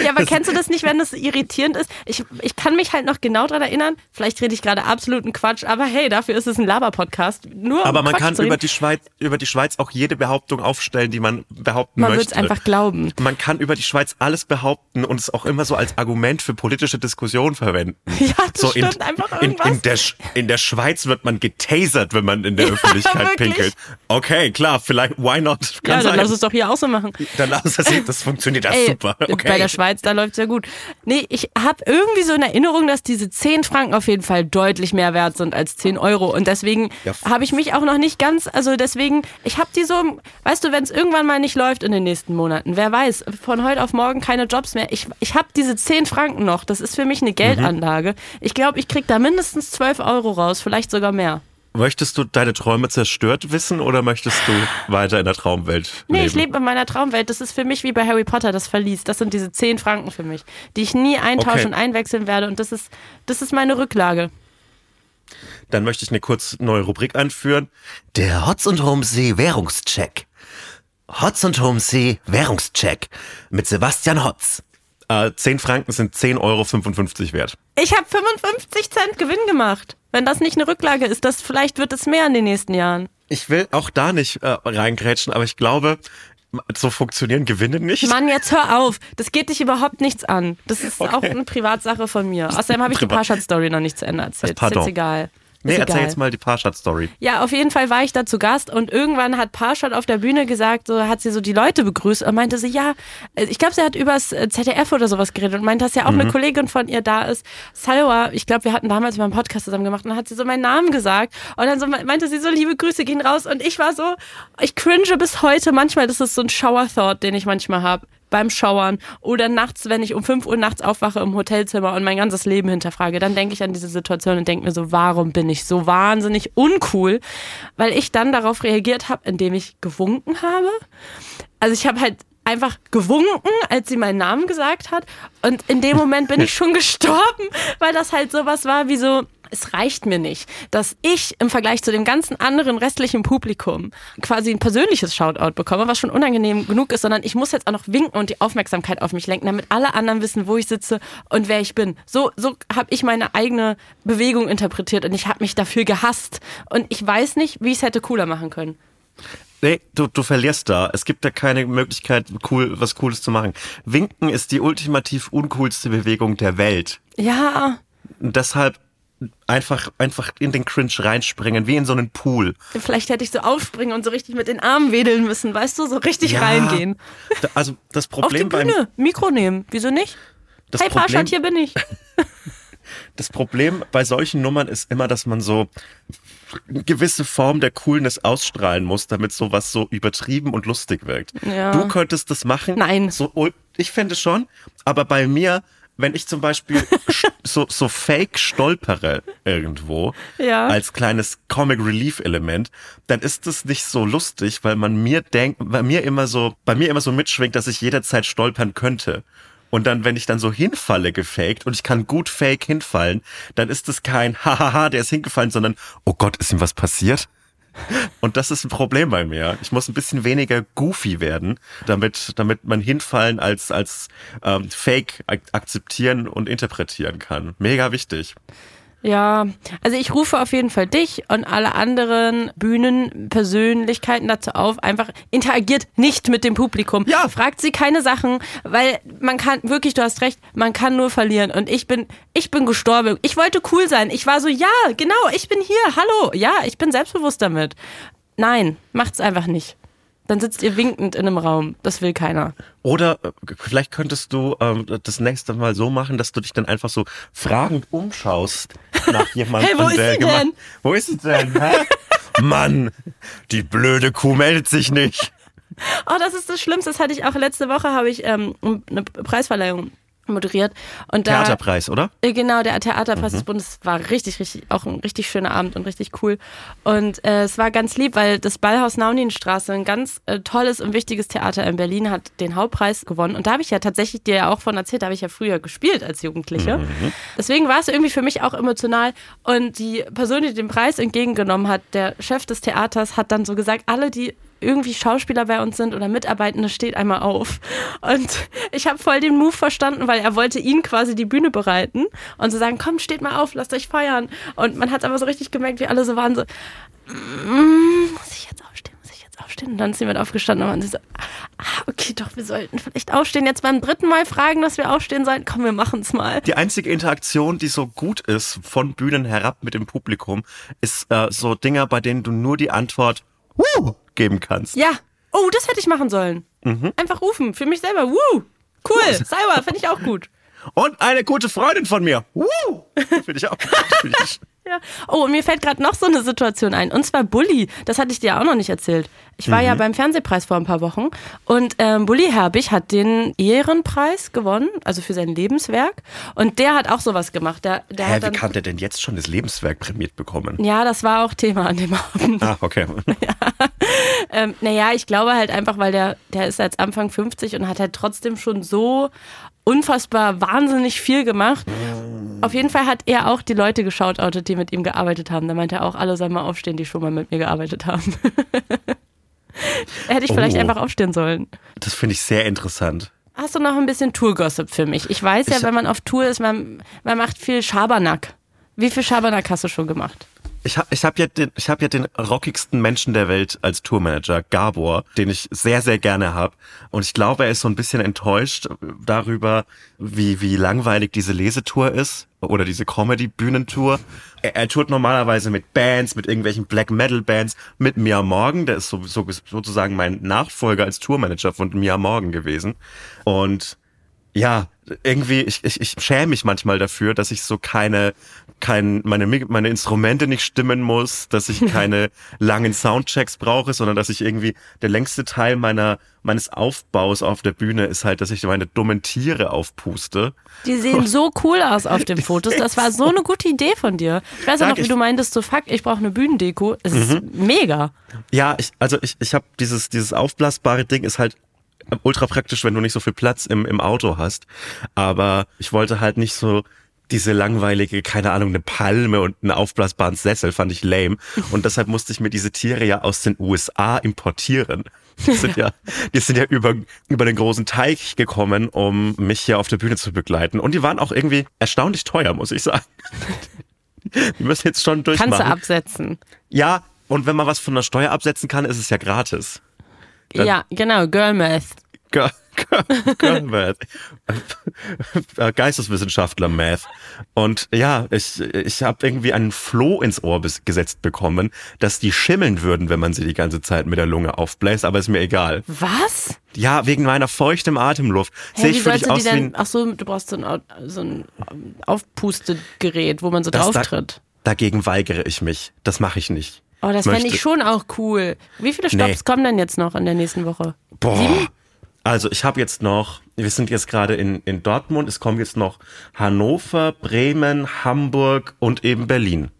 Ja, aber kennst du das nicht, wenn das irritierend ist? Ich, ich kann mich halt noch genau dran erinnern. Vielleicht rede ich gerade absoluten Quatsch, aber hey, dafür ist es ein Laber-Podcast. Nur um Aber man Quatsch kann über die Schweiz, über die Schweiz auch jede Behauptung aufstellen, die man behaupten Man wird möchte. es einfach glauben. Man kann über die Schweiz alles behaupten und es auch immer so als Argument für politische Diskussionen verwenden. Ja, das so in, stimmt, einfach in, irgendwas. in, der, Sch- in der Schweiz wird man getasert, wenn man in der Öffentlichkeit wirklich? pinkelt. Okay, klar, vielleicht, why not? Kann Ja, dann sein. lass es doch hier auch so machen. dann lass es das funktioniert das Ey, super. Okay. Bei der Schweiz, da läuft's ja gut. Nee, ich habe irgendwie so in Erinnerung, dass diese 10 Franken auf jeden Fall deutlich mehr wert sind als 10 Euro. Und deswegen Ja. habe ich mich auch noch nicht ganz, also deswegen, ich habe die so, weißt du, wenn es irgendwann mal nicht läuft in den nächsten Monaten, wer weiß, von heute auf morgen keine Jobs mehr. Ich, ich habe diese 10 Franken noch. Das ist für mich eine Geldanlage. Ich glaube, ich krieg da mindestens 12 Euro raus, vielleicht sogar mehr. Möchtest du deine Träume zerstört wissen oder möchtest du weiter in der Traumwelt Nee, leben? ich lebe in meiner Traumwelt. Das ist für mich wie bei Harry Potter das Verlies. Das sind diese 10 Franken für mich, die ich nie eintauschen Okay. und einwechseln werde. Und das ist, das ist meine Rücklage. Dann möchte ich eine kurz neue Rubrik einführen. Der Hotz und Homsee Währungscheck. Hotz und Homsee Währungscheck mit Sebastian Hotz. Äh, 10 Franken sind 10,55 Euro wert. Ich habe 55 Cent Gewinn gemacht. Wenn das nicht eine Rücklage ist, das vielleicht wird es mehr in den nächsten Jahren. Ich will auch da nicht äh, reingrätschen, aber ich glaube, so funktionieren Gewinne nicht. Mann, jetzt hör auf. Das geht dich überhaupt nichts an. Das ist auch Okay. eine Privatsache von mir. Außerdem habe ich die Privat. Parshad-Story noch nicht zu Ende erzählt. Ist Pardon. jetzt egal. Nee, ist erzähl egal. jetzt mal die Parshad-Story. Ja, auf jeden Fall war ich da zu Gast und irgendwann hat Parshad auf der Bühne gesagt, so hat sie so die Leute begrüßt und meinte sie, ja, äh, ich glaube, sie hat übers äh, ZDF oder sowas geredet und meinte, dass ja auch eine Kollegin von ihr da ist. Salwa, ich glaube, wir hatten damals mal einen Podcast zusammen gemacht und dann hat sie so meinen Namen gesagt und dann so me- meinte sie so, liebe Grüße gehen raus und ich war so, ich cringe bis heute manchmal, das ist so ein Shower-Thought, den ich manchmal habe beim Schauern oder nachts, wenn ich um 5 Uhr nachts aufwache im Hotelzimmer und mein ganzes Leben hinterfrage, dann denke ich an diese Situation und denke mir so, warum bin ich so wahnsinnig uncool? Weil ich dann darauf reagiert habe, indem ich gewunken habe. Also ich habe halt einfach gewunken, als sie meinen Namen gesagt hat und in dem Moment bin ich schon gestorben, weil das halt sowas war wie so, es reicht mir nicht, dass ich im Vergleich zu dem ganzen anderen restlichen Publikum quasi ein persönliches Shoutout bekomme, was schon unangenehm genug ist, sondern ich muss jetzt auch noch winken und die Aufmerksamkeit auf mich lenken, damit alle anderen wissen, wo ich sitze und wer ich bin. So, so habe ich meine eigene Bewegung interpretiert und ich habe mich dafür gehasst und ich weiß nicht, wie ich es hätte cooler machen können. Nee, du, du verlierst da. Es gibt da keine Möglichkeit, cool, was Cooles zu machen. Winken ist die ultimativ uncoolste Bewegung der Welt. Ja, deshalb einfach, einfach in den Cringe reinspringen, wie in so einen Pool. vielleicht hätte ich so aufspringen und so richtig mit den Armen wedeln müssen, weißt du, so richtig Ja. reingehen. Da- Also das Auf die Problem beim Bühne, Mikro nehmen, wieso nicht? das hey Problem, Parshad, hier bin ich. das Problem bei solchen Nummern ist immer, dass man so eine gewisse Form der Coolness ausstrahlen muss, damit sowas so übertrieben und lustig wirkt. Ja. Du könntest das machen. Nein. So, ul- ich finde schon, aber bei mir, wenn ich zum Beispiel so, so fake stolpere irgendwo Ja. als kleines Comic Relief Element, dann ist das nicht so lustig, weil man mir denkt, bei mir immer so, bei mir immer so mitschwingt, dass ich jederzeit stolpern könnte. Und dann, wenn ich dann so hinfalle gefaked und ich kann gut fake hinfallen, dann ist es kein Hahaha, der ist hingefallen, sondern oh Gott, ist ihm was passiert? Und das ist ein Problem bei mir. Ich muss ein bisschen weniger goofy werden, damit, damit man hinfallen als, als ähm, Fake ak akzeptieren und interpretieren kann. Mega wichtig. Ja, also ich rufe auf jeden Fall dich und alle anderen Bühnenpersönlichkeiten dazu auf, einfach interagiert nicht mit dem Publikum. Ja. Fragt sie keine Sachen, weil man kann, wirklich, du hast recht, man kann nur verlieren. Und ich bin, ich bin gestorben. Ich wollte cool sein. Ich war so, ja, genau, ich bin hier, hallo, ja, ich bin selbstbewusst damit. Nein, macht's einfach nicht. Dann sitzt ihr winkend in einem Raum. Das will keiner. Oder äh, vielleicht könntest du ähm, das nächste Mal so machen, dass du dich dann einfach so fragend umschaust nach jemandem. Hey, wo ist der sie denn? Wo ist sie denn? Hä? Mann, die blöde Kuh meldet sich nicht. Oh, das ist das Schlimmste. Das hatte ich auch letzte Woche, habe ich ähm, eine Preisverleihung moderiert. Und da, Theaterpreis, oder? Äh, Genau, der Theaterpreis Mhm. des Bundes war richtig, richtig, auch ein richtig schöner Abend und richtig cool. Und äh, es war ganz lieb, weil das Ballhaus Nauninstraße, ein ganz äh, tolles und wichtiges Theater in Berlin, hat den Hauptpreis gewonnen. Und da habe ich ja tatsächlich dir ja auch von erzählt, da habe ich ja früher gespielt als Jugendliche. Mhm. Deswegen war es irgendwie für mich auch emotional. Und die Person, die den Preis entgegengenommen hat, der Chef des Theaters, hat dann so gesagt, alle, die irgendwie Schauspieler bei uns sind oder Mitarbeitende, steht einmal auf. Und ich habe voll den Move verstanden, weil er wollte ihnen quasi die Bühne bereiten und so sagen, komm, steht mal auf, lasst euch feiern. Und man hat aber so richtig gemerkt, wie alle so waren so, mm, muss ich jetzt aufstehen, muss ich jetzt aufstehen? Und dann ist jemand aufgestanden und man so, ah, okay, doch, wir sollten vielleicht aufstehen. Jetzt beim dritten Mal fragen, dass wir aufstehen sollen. Komm, wir machen es mal. Die einzige Interaktion, die so gut ist von Bühnen herab mit dem Publikum, ist äh, so Dinger, bei denen du nur die Antwort Wuh! geben kannst. Ja. Oh, das hätte ich machen sollen. Einfach rufen, für mich selber. Woo! Cool, Cyber, finde ich auch gut. Und eine gute Freundin von mir. Wuh! Finde ich auch. Ich, ja. Oh, und mir fällt gerade noch so eine Situation ein. Und zwar Bully. Das hatte ich dir auch noch nicht erzählt. Ich war ja beim Fernsehpreis vor ein paar Wochen und ähm, Bully Herbig hat den Ehrenpreis gewonnen, also für sein Lebenswerk. Und der hat auch sowas gemacht. Der, der Hä, hat wie kann der denn jetzt schon das Lebenswerk prämiert bekommen? ja, das war auch Thema an dem Abend. Ah, okay. Ähm, naja, ich glaube halt einfach, weil der, der ist jetzt Anfang 50 und hat halt trotzdem schon so unfassbar wahnsinnig viel gemacht. Auf jeden Fall hat er auch die Leute geschautoutet, die mit ihm gearbeitet haben. Da meinte er auch, alle sollen mal aufstehen, die schon mal mit mir gearbeitet haben. Hätte ich vielleicht Oh. einfach aufstehen sollen. Das finde ich sehr interessant. Hast du noch ein bisschen Tourgossip für mich? Ich weiß ja, Ich- wenn man auf Tour ist, man, man macht viel Schabernack. Wie viel Schabernack hast du schon gemacht? Ich habe ich hab ja, den, ich hab ja den rockigsten Menschen der Welt als Tourmanager, Gabor, den ich sehr, sehr gerne habe. Und ich glaube, er ist so ein bisschen enttäuscht darüber, wie, wie langweilig diese Lesetour ist oder diese Comedy-Bühnentour. Er, er tourt normalerweise mit Bands, mit irgendwelchen Black Metal-Bands, mit Mia Morgan, der ist so, so, sozusagen mein Nachfolger als Tourmanager von Mia Morgan gewesen. Und ja, irgendwie, ich, ich, ich schäme mich manchmal dafür, dass ich so keine, kein, meine, meine Instrumente nicht stimmen muss, dass ich keine langen Soundchecks brauche, sondern dass ich irgendwie, der längste Teil meiner, meines Aufbaus auf der Bühne ist halt, dass ich meine dummen Tiere aufpuste. Die sehen so cool aus auf den Fotos. Das war so eine gute Idee von dir. Ich weiß ja noch, wie du meintest, so fuck, ich brauche eine Bühnendeko. Es ist mega. Ja, ich, also ich, ich habe dieses, dieses aufblasbare Ding ist halt ultra praktisch, wenn du nicht so viel Platz im, im Auto hast. Aber ich wollte halt nicht so diese langweilige, keine Ahnung, eine Palme und einen aufblasbaren Sessel fand ich lame. Und deshalb musste ich mir diese Tiere ja aus den USA importieren. Die sind ja, die sind ja über, über den großen Teich gekommen, um mich hier auf der Bühne zu begleiten. Und die waren auch irgendwie erstaunlich teuer, muss ich sagen. Die müssen jetzt schon durchmachen. Kannst du absetzen. Ja, und wenn man was von der Steuer absetzen kann, ist es ja gratis. Dann- ja, genau, Girl Math. Girl, Girl, Girl Math. Äh, Geisteswissenschaftler Math. Und ja, ich, ich habe irgendwie einen Floh ins Ohr bis, gesetzt bekommen, dass die schimmeln würden, wenn man sie die ganze Zeit mit der Lunge aufbläst, aber ist mir egal. Was? Ja, wegen meiner feuchten Atemluft. Sehe Hey, ich sollst dich du aus die wie denn? ein, Ach so, du brauchst so ein, so ein ähm, Aufpustegerät, wo man so drauf da- tritt. Dagegen weigere ich mich. Das mache ich nicht. Oh, das fände ich schon auch cool. Wie viele Stops Nee. kommen denn jetzt noch in der nächsten Woche? Boah. Also ich habe jetzt noch, wir sind jetzt gerade in, in Dortmund, es kommen jetzt noch Hannover, Bremen, Hamburg und eben Berlin.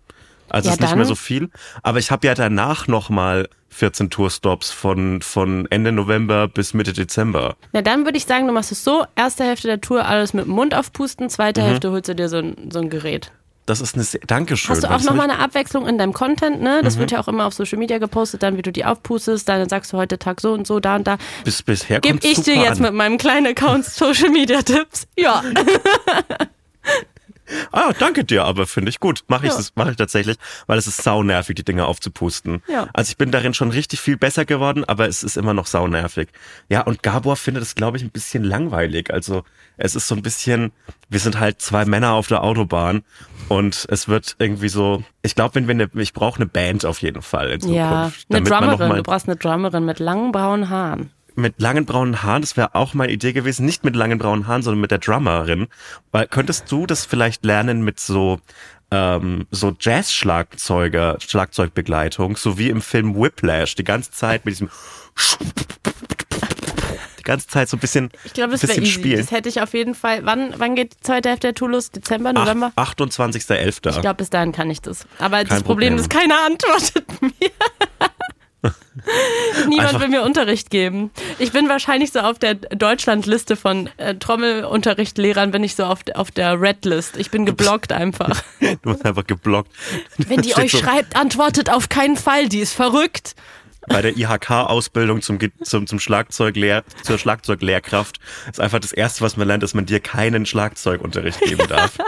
Also Ja, ist nicht dann- mehr so viel. Aber ich habe ja danach nochmal 14 Tourstops von, von Ende November bis Mitte Dezember. Na, dann würde ich sagen, du machst es so: erste Hälfte der Tour alles mit dem Mund aufpusten, zweite Mhm. Hälfte holst du dir so ein, so ein Gerät. Das ist eine sehr, Dankeschön. Hast du auch nochmal eine Abwechslung in deinem Content, ne? Mhm. Das wird ja auch immer auf Social Media gepostet, dann wie du die aufpustest, dann sagst du heute Tag so und so, da und da. bis, bisher Gib kommt's ich dir jetzt an. mit meinem kleinen Account Social Media Tipps? Ja. Ah, danke dir, aber finde ich gut. Mache ich, Ja. das mache ich tatsächlich, weil es ist saunervig, die Dinge aufzupusten. Ja. Also ich bin darin schon richtig viel besser geworden, aber es ist immer noch saunervig. Ja, und Gabor findet es, glaube ich, ein bisschen langweilig. Also es ist so ein bisschen, wir sind halt zwei Männer auf der Autobahn und es wird irgendwie so, ich glaube, wenn wir eine, ich brauche eine Band auf jeden Fall in Zukunft. Ja, eine Drummerin. Du brauchst eine Drummerin mit langen braunen Haaren. mit langen braunen Haaren, das wäre auch meine Idee gewesen, nicht mit langen braunen Haaren, sondern mit der Drummerin. Weil könntest du das vielleicht lernen mit so ähm, so Jazz-Schlagzeuger, Schlagzeugbegleitung, so wie im Film Whiplash, die ganze Zeit mit diesem die ganze Zeit so ein bisschen, Ich glaube, das wäre easy. Das hätte ich auf jeden Fall. Wann, wann geht die zweite Hälfte der Tour los? Dezember, November? 28.11. Ich glaube, bis dahin kann ich das. Aber das Kein Problem Problem. ist, keiner antwortet mir. Niemand Einfach- will mir Unterricht geben. Ich bin wahrscheinlich so auf der Deutschlandliste von äh, Trommelunterrichtlehrern, bin ich so auf, auf der Red-List. Ich bin geblockt einfach. Du hast einfach geblockt. Wenn die euch so schreibt, antwortet auf keinen Fall, die ist verrückt. Bei der IHK-Ausbildung zum, zum, zum Schlagzeuglehr, zur Schlagzeuglehrkraft ist einfach das erste, was man lernt, dass man dir keinen Schlagzeugunterricht geben darf.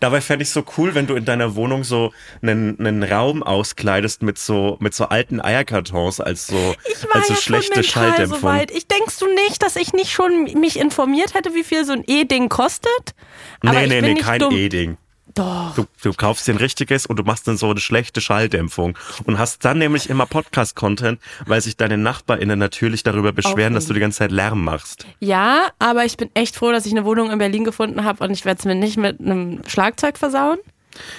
Dabei fände ich so cool, wenn du in deiner Wohnung so einen, einen Raum auskleidest mit so, mit so alten Eierkartons als so, als so ja schlechte Schalldämpfung. so weit. Ich denkst du nicht, dass ich nicht schon mich informiert hätte, wie viel so ein E-Ding kostet? Aber nee, nee, nee, kein. E-Ding. Doch. Du, du kaufst dir ein richtiges und du machst dann so eine schlechte Schalldämpfung und hast dann nämlich immer Podcast-Content, weil sich deine NachbarInnen natürlich darüber beschweren, dass du die ganze Zeit Lärm machst. Ja, aber ich bin echt froh, dass ich eine Wohnung in Berlin gefunden habe und ich werde es mir nicht mit einem Schlagzeug versauen.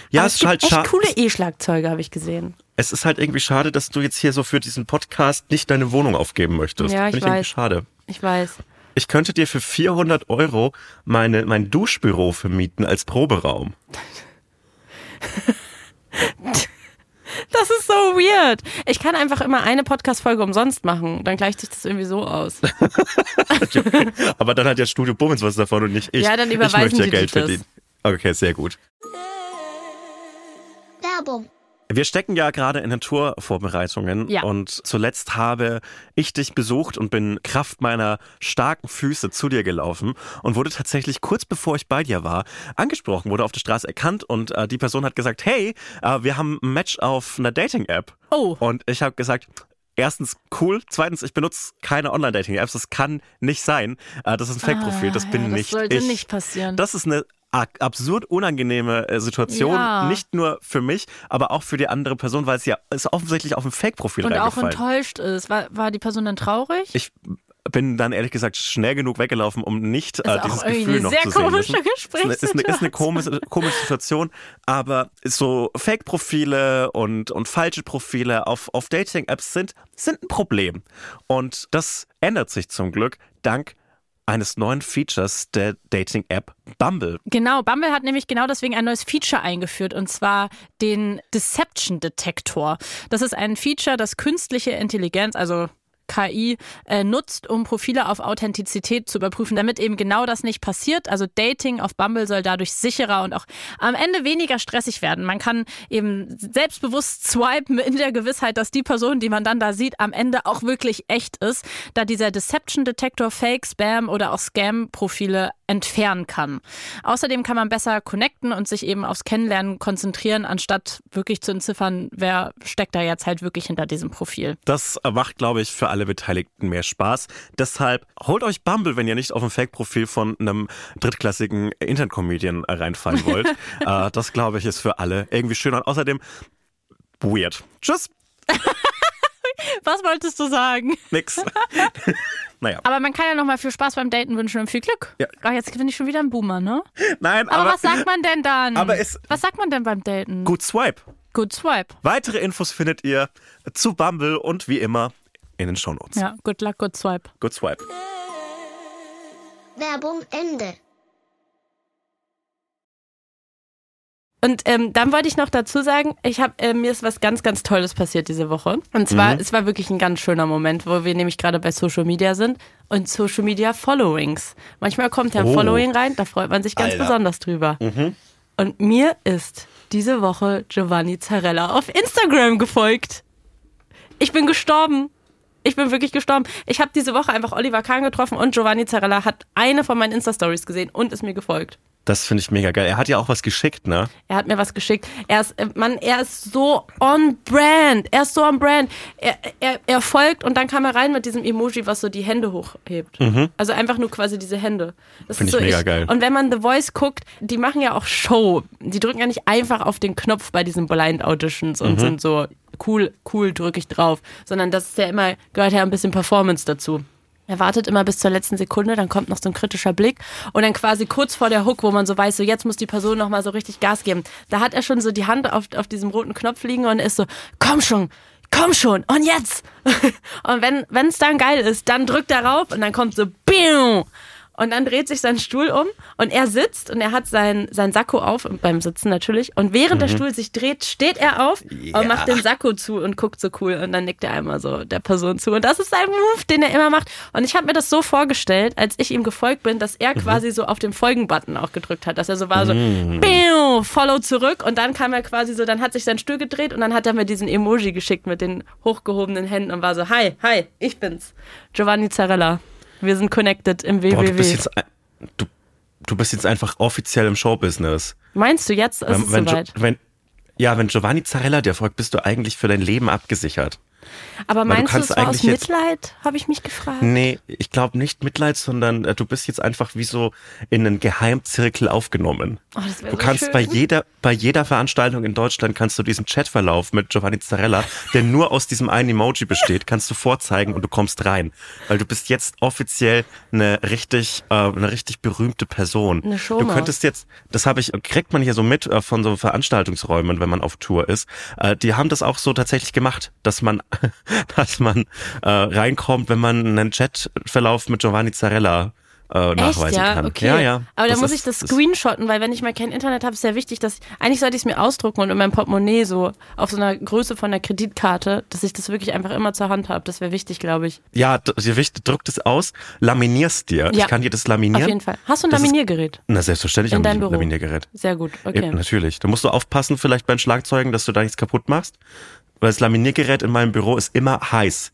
Ja, Aber es es ist gibt halt echt schade. coole E-Schlagzeuge, habe ich gesehen. Es ist halt irgendwie schade, dass du jetzt hier so für diesen Podcast nicht deine Wohnung aufgeben möchtest. Ja, ich Finde ich irgendwie weiß. schade. Ich weiß. Ich könnte dir für 400 Euro meine, mein Duschbüro vermieten als Proberaum. Das ist so weird. Ich kann einfach immer eine Podcast-Folge umsonst machen. Dann gleicht sich das irgendwie so aus. Aber dann hat ja Studio Bummens was davon und nicht ich. Ja, dann ich überweisen möchte ja die Geld verdienen. Okay, sehr gut. Werbung. Wir stecken ja gerade in den Tourvorbereitungen Ja. und zuletzt habe ich dich besucht und bin Kraft meiner starken Füße zu dir gelaufen und wurde tatsächlich kurz bevor ich bei dir war angesprochen, wurde auf der Straße erkannt und äh, die Person hat gesagt, hey, äh, wir haben ein Match auf einer Dating-App. Oh. Und ich habe gesagt, Erstens cool, zweitens ich benutze keine Online-Dating-Apps, das kann nicht sein. Äh, das ist ein Fake-Profil, das Ah, bin ja, das nicht sollte ich. nicht passieren. Das ist eine absurd unangenehme äh, Situation, Ja. nicht nur für mich, aber auch für die andere Person, weil es ja ist offensichtlich auf ein Fake-Profil Und auch enttäuscht ist. War, war die Person dann traurig? Ich bin dann ehrlich gesagt schnell genug weggelaufen, um nicht äh, auch dieses Gefühl eine noch sehr zu sehen komische müssen. Ist eine, ist eine, ist eine komische, komische Situation, aber so Fake-Profile und, und falsche Profile auf, auf Dating-Apps sind, sind ein Problem. Und das ändert sich zum Glück dank eines neuen Features der Dating-App Bumble. Genau, Bumble hat nämlich genau deswegen ein neues Feature eingeführt und zwar den Deception Detektor. Das ist ein Feature, das künstliche Intelligenz, also KI äh, nutzt, um Profile auf Authentizität zu überprüfen, damit eben genau das nicht passiert. Also Dating auf Bumble soll dadurch sicherer und auch am Ende weniger stressig werden. Man kann eben selbstbewusst swipen in der Gewissheit, dass die Person, die man dann da sieht, am Ende auch wirklich echt ist, da dieser Deception Detektor Fake, Spam oder auch Scam-Profile entfernen kann. Außerdem kann man besser connecten und sich eben aufs Kennenlernen konzentrieren, anstatt wirklich zu entziffern, wer steckt da jetzt halt wirklich hinter diesem Profil. Das macht, glaube ich, für alle Beteiligten mehr Spaß. Deshalb holt euch Bumble, wenn ihr nicht auf ein Fake-Profil von einem drittklassigen Internet-Comedian reinfallen wollt. äh, das, glaube ich, ist für alle irgendwie schön und außerdem weird. Tschüss, Was wolltest du sagen? nix. naja, Aber man kann ja nochmal viel Spaß beim Daten wünschen und viel Glück. Ja. Ach, jetzt bin ich schon wieder ein Boomer, ne? nein, Aber, aber, was sagt man denn dann? aber es- was sagt man denn beim Daten? gut Swipe. Good Swipe. Weitere Infos findet ihr zu Bumble und wie immer in den Shownotes. Ja, good luck, good swipe. Good Swipe. Werbung Ende. Und ähm, dann wollte ich noch dazu sagen, ich hab, äh, mir ist was ganz, ganz Tolles passiert diese Woche. Und zwar, es war wirklich ein ganz schöner Moment, wo wir nämlich gerade bei Social Media sind und Social Media Followings. Manchmal kommt ja ein Oh. Following rein, da freut man sich ganz Alter. besonders drüber. Und mir ist diese Woche Giovanni Zarella auf Instagram gefolgt. Ich bin gestorben. Ich bin wirklich gestorben. Ich habe diese Woche einfach Oliver Kahn getroffen und Giovanni Zarella hat eine von meinen Insta-Stories gesehen und ist mir gefolgt. Das finde ich mega geil. Er hat ja auch was geschickt, ne? Er hat mir was geschickt. Er ist, äh, Mann, er ist so on brand. Er ist so on brand. Er, er, er folgt und dann kam er rein mit diesem Emoji, was so die Hände hochhebt. Also einfach nur quasi diese Hände. Das Finde ich mega geil. Und wenn man The Voice guckt, die machen ja auch Show. Die drücken ja nicht einfach auf den Knopf bei diesen Blind Auditions und sind so cool, cool drücke ich drauf, sondern das ist ja immer, gehört ja ein bisschen Performance dazu. Er wartet immer bis zur letzten Sekunde, dann kommt noch so ein kritischer Blick und dann quasi kurz vor der Hook, wo man so weiß, so jetzt muss die Person noch mal so richtig Gas geben. Da hat er schon so die Hand auf, auf diesem roten Knopf liegen und ist so, komm schon, komm schon und jetzt. und wenn es dann geil ist, dann drückt er rauf und dann kommt so, Biu! Und dann dreht sich sein Stuhl um und er sitzt und er hat sein, sein Sakko auf, beim Sitzen natürlich. Und während der Stuhl sich dreht, steht er auf und macht den Sakko zu und guckt so cool. Und dann nickt er einmal so der Person zu. Und das ist sein Move, den er immer macht. Und ich habe mir das so vorgestellt, als ich ihm gefolgt bin, dass er quasi so auf den Folgen-Button auch gedrückt hat. Dass er so war so, Biu, follow zurück. Und dann kam er quasi so, dann hat sich sein Stuhl gedreht und dann hat er mir diesen Emoji geschickt mit den hochgehobenen Händen und war so, hi, hi, ich bin's. Giovanni Zarella. Wir sind connected im Boah, du bist jetzt, du, du bist jetzt einfach offiziell im Showbusiness. Meinst du, jetzt ist es wenn, soweit? wenn, ja, wenn Giovanni Zarella dir folgt, bist du eigentlich für dein Leben abgesichert. Aber du meinst du, kannst es war aus Mitleid, habe ich mich gefragt. Nee, ich glaube nicht Mitleid, sondern äh, du bist jetzt einfach wie so in einen Geheimzirkel aufgenommen. Oh, das Du so kannst schön. bei jeder, bei jeder Veranstaltung in Deutschland kannst du diesen Chatverlauf mit Giovanni Zarella, der nur aus diesem einen Emoji besteht, kannst du vorzeigen und du kommst rein. Weil du bist jetzt offiziell eine richtig, äh, eine richtig berühmte Person. Eine du Showmaus. könntest jetzt, das habe ich, kriegt man hier so mit äh, von so Veranstaltungsräumen, wenn man auf Tour ist. Äh, die haben das auch so tatsächlich gemacht, dass man, dass man äh, reinkommt, wenn man einen Chatverlauf mit Giovanni Zarella äh, Echt, nachweisen ja? kann. Okay. Ja, ja. Aber dann muss ist- ich das ist- screenshotten, weil wenn ich mal kein Internet habe, ist ja wichtig, dass eigentlich sollte ich es mir ausdrucken und in meinem Portemonnaie so auf so einer Größe von der Kreditkarte, dass ich das wirklich einfach immer zur Hand habe. Das wäre wichtig, glaube ich. Ja, d- dir wichtig, druck das aus, laminierst dir. Ja. Ich kann dir das laminieren. Auf jeden Fall. Hast du ein Das ist- Laminiergerät? Na, selbstverständlich In habe ich deinem ein Büro? Laminiergerät. Sehr gut. Okay. natürlich. Da musst du aufpassen, vielleicht bei den Schlagzeugen, dass du da nichts kaputt machst. Weil das Laminiergerät in meinem Büro ist immer heiß.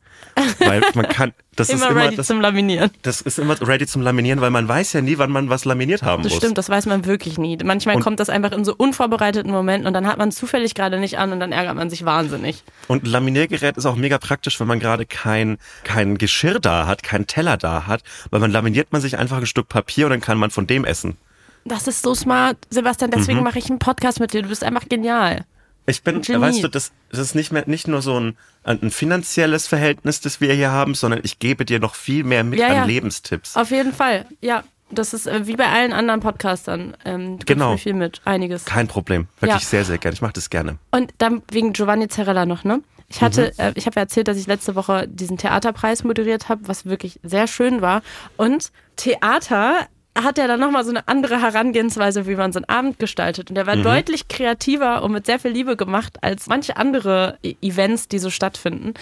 Weil man kann, das Immer ist immer, ready das, zum Laminieren. das ist immer ready zum Laminieren, weil man weiß ja nie, wann man was laminiert haben Das muss. stimmt, das weiß man wirklich nie. Manchmal Und- kommt das einfach in so unvorbereiteten Momenten und dann hat man es zufällig gerade nicht an und dann ärgert man sich wahnsinnig. Und Laminiergerät ist auch mega praktisch, wenn man gerade kein, kein Geschirr da hat, keinen Teller da hat, weil man laminiert man sich einfach ein Stück Papier und dann kann man von dem essen. Das ist so smart, Sebastian. Deswegen Mhm. mache ich einen Podcast mit dir. Du bist einfach genial. Ich bin, Genie. weißt du, das, das ist nicht mehr nicht nur so ein, ein finanzielles Verhältnis, das wir hier haben, sondern ich gebe dir noch viel mehr mit Ja, an ja. Lebenstipps. Auf jeden Fall. Ja, das ist äh, wie bei allen anderen Podcastern. Ähm, du Genau. mir viel mit, einiges. Kein Problem. Wirklich Ja. sehr, sehr gerne. Ich mache das gerne. Und dann wegen Giovanni Zarella noch, ne? Ich hatte, äh, ich habe ja erzählt, dass ich letzte Woche diesen Theaterpreis moderiert habe, was wirklich sehr schön war. Und Theater hat ja dann nochmal so eine andere Herangehensweise, wie man so einen Abend gestaltet. Und der war deutlich kreativer und mit sehr viel Liebe gemacht als manche andere E- Events, die so stattfinden.